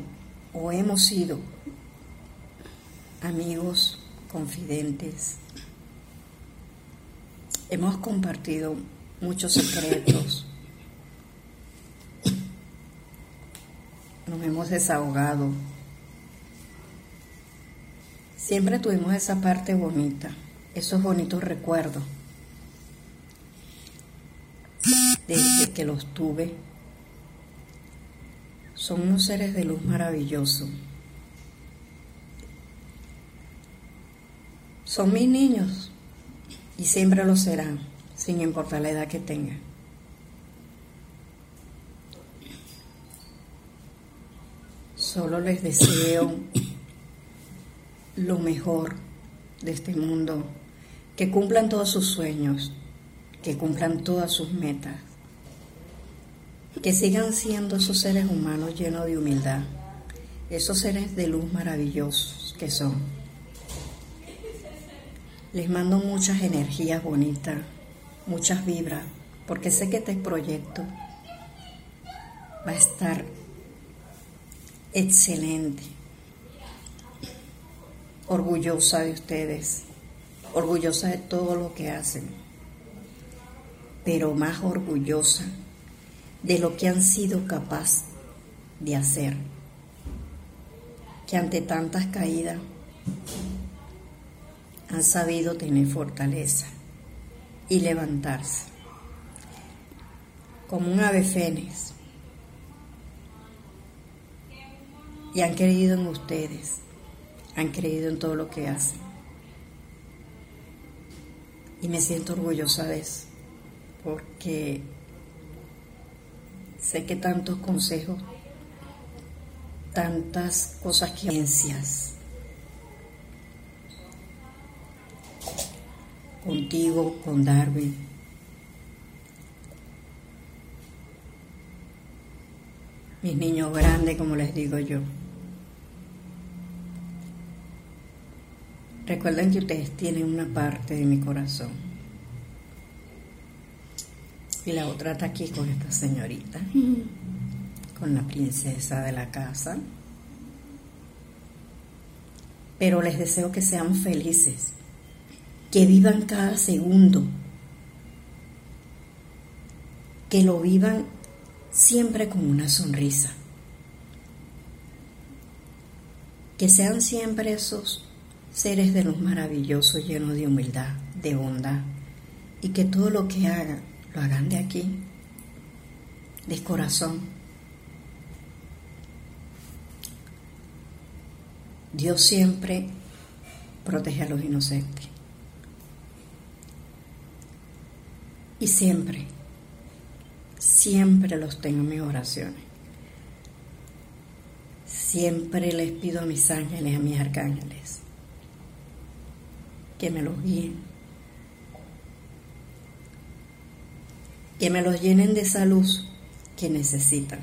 o hemos sido amigos, confidentes. Hemos compartido muchos secretos. Nos hemos desahogado. Siempre tuvimos esa parte bonita, esos bonitos recuerdos. Desde que los tuve, son unos seres de luz maravillosos. Son mis niños y siempre lo serán, sin importar la edad que tengan. Solo les deseo lo mejor de este mundo, que cumplan todos sus sueños, que cumplan todas sus metas, que sigan siendo esos seres humanos llenos de humildad, esos seres de luz maravillosos que son. Les mando muchas energías bonitas, muchas vibras, porque sé que este proyecto va a estar excelente. Orgullosa de ustedes, orgullosa de todo lo que hacen, pero más orgullosa de lo que han sido capaz de hacer, que ante tantas caídas han sabido tener fortaleza y levantarse, como un ave fénix, y han creído en ustedes, han creído en todo lo que hacen. Y me siento orgullosa de eso, porque sé que tantos consejos, tantas cosas que ciencias contigo, con Darwin, mis niños grandes, como les digo yo. Recuerden que ustedes tienen una parte de mi corazón. Y la otra está aquí con esta señorita, con la princesa de la casa. Pero les deseo que sean felices, que vivan cada segundo, que lo vivan siempre con una sonrisa, que sean siempre esos seres de luz maravillosos llenos de humildad, de bondad, y que todo lo que hagan, lo hagan de aquí, de corazón. Dios siempre protege a los inocentes. Y siempre, siempre los tengo en mis oraciones. Siempre les pido a mis ángeles, a mis arcángeles, que me los guíen, que me los llenen de esa luz que necesitan.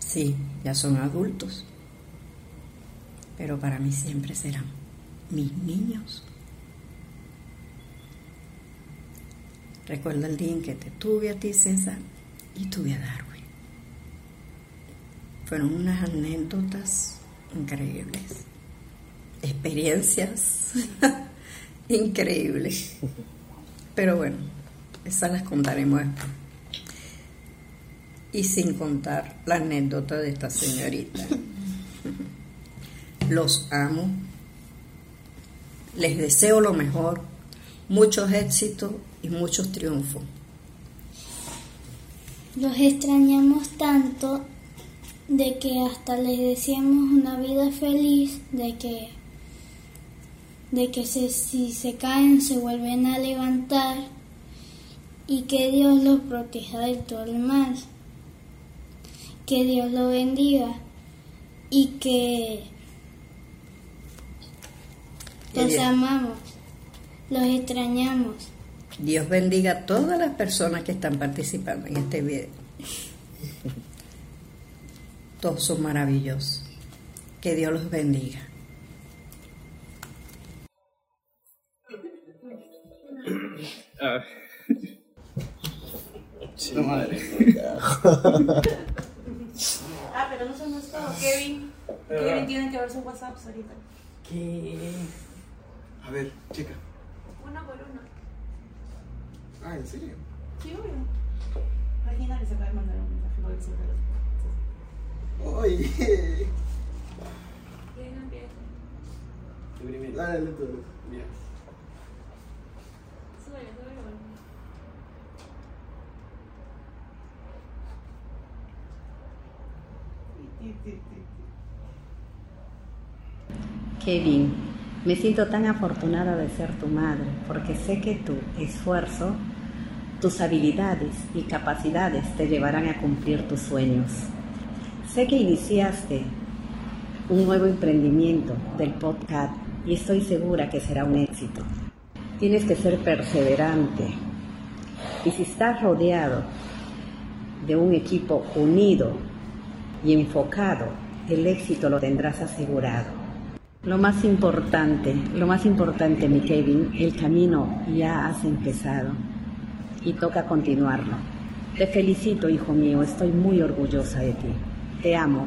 Sí, ya son adultos, pero para mí siempre serán mis niños. Recuerda el día en que te tuve a ti, César, y tuve a Darwin. Fueron unas anécdotas increíbles, experiencias increíbles. Pero bueno, esas las contaremos después. Y sin contar la anécdota de esta señorita. Los amo. Les deseo lo mejor, muchos éxitos y muchos triunfos. Los extrañamos tanto de que hasta les deseamos una vida feliz, de que de que se- si se caen se vuelven a levantar y que Dios los proteja de todo el mal. Que Dios los bendiga y que los Dios- amamos, los extrañamos. Dios bendiga a todas las personas que están participando en este video. Todos son maravillosos. Que Dios los bendiga. La madre. Ah, pero no son es todo. Kevin. Kevin tiene que ver sus WhatsApps ahorita. A ver, chica. Uno por uno. Ah, ¿en serio? Sí, obvio. Regina les acaba de mandar un mensaje por el celular. Oye. ¿Quién empieza? Dale, dale, dale. Kevin, me siento tan afortunada de ser tu madre porque sé que tu esfuerzo, tus habilidades y capacidades te llevarán a cumplir tus sueños. Sé que iniciaste un nuevo emprendimiento del podcast y estoy segura que será un éxito. Tienes que ser perseverante y si estás rodeado de un equipo unido y enfocado, el éxito lo tendrás asegurado. Lo más importante, lo más importante, mi Kevin, el camino ya has empezado y toca continuarlo. Te felicito, hijo mío, estoy muy orgullosa de ti. Te amo.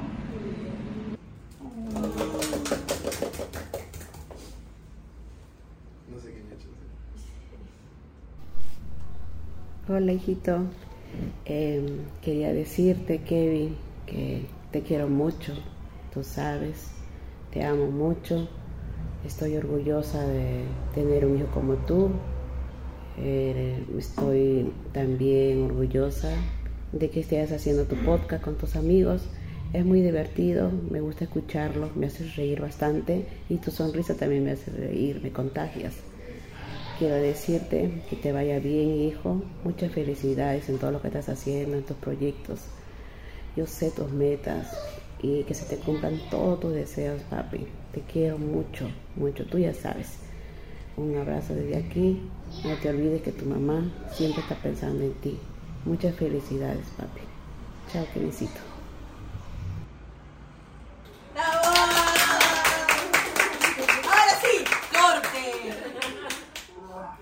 No sé qué me ha hecho. Hola Em, quería decirte Kevin que te quiero mucho, tú sabes, te amo mucho, estoy orgullosa de tener un hijo como tú, Eh, estoy también orgullosa de que estés haciendo tu podcast con tus amigos, es muy divertido, me gusta escucharlo, me haces reír bastante y tu sonrisa también me hace reír, me contagias. Quiero decirte que te vaya bien, hijo. Muchas felicidades en todo lo que estás haciendo, en tus proyectos. Yo sé tus metas y que se te cumplan todos tus deseos, papi. Te quiero mucho, mucho. Tú ya sabes. Un abrazo desde aquí. No te olvides que tu mamá siempre está pensando en ti. Muchas felicidades, papi. Chao, Kevincito. ¡Ahora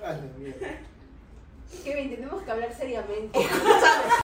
Ah, la mierda. Kevin, tenemos que hablar seriamente.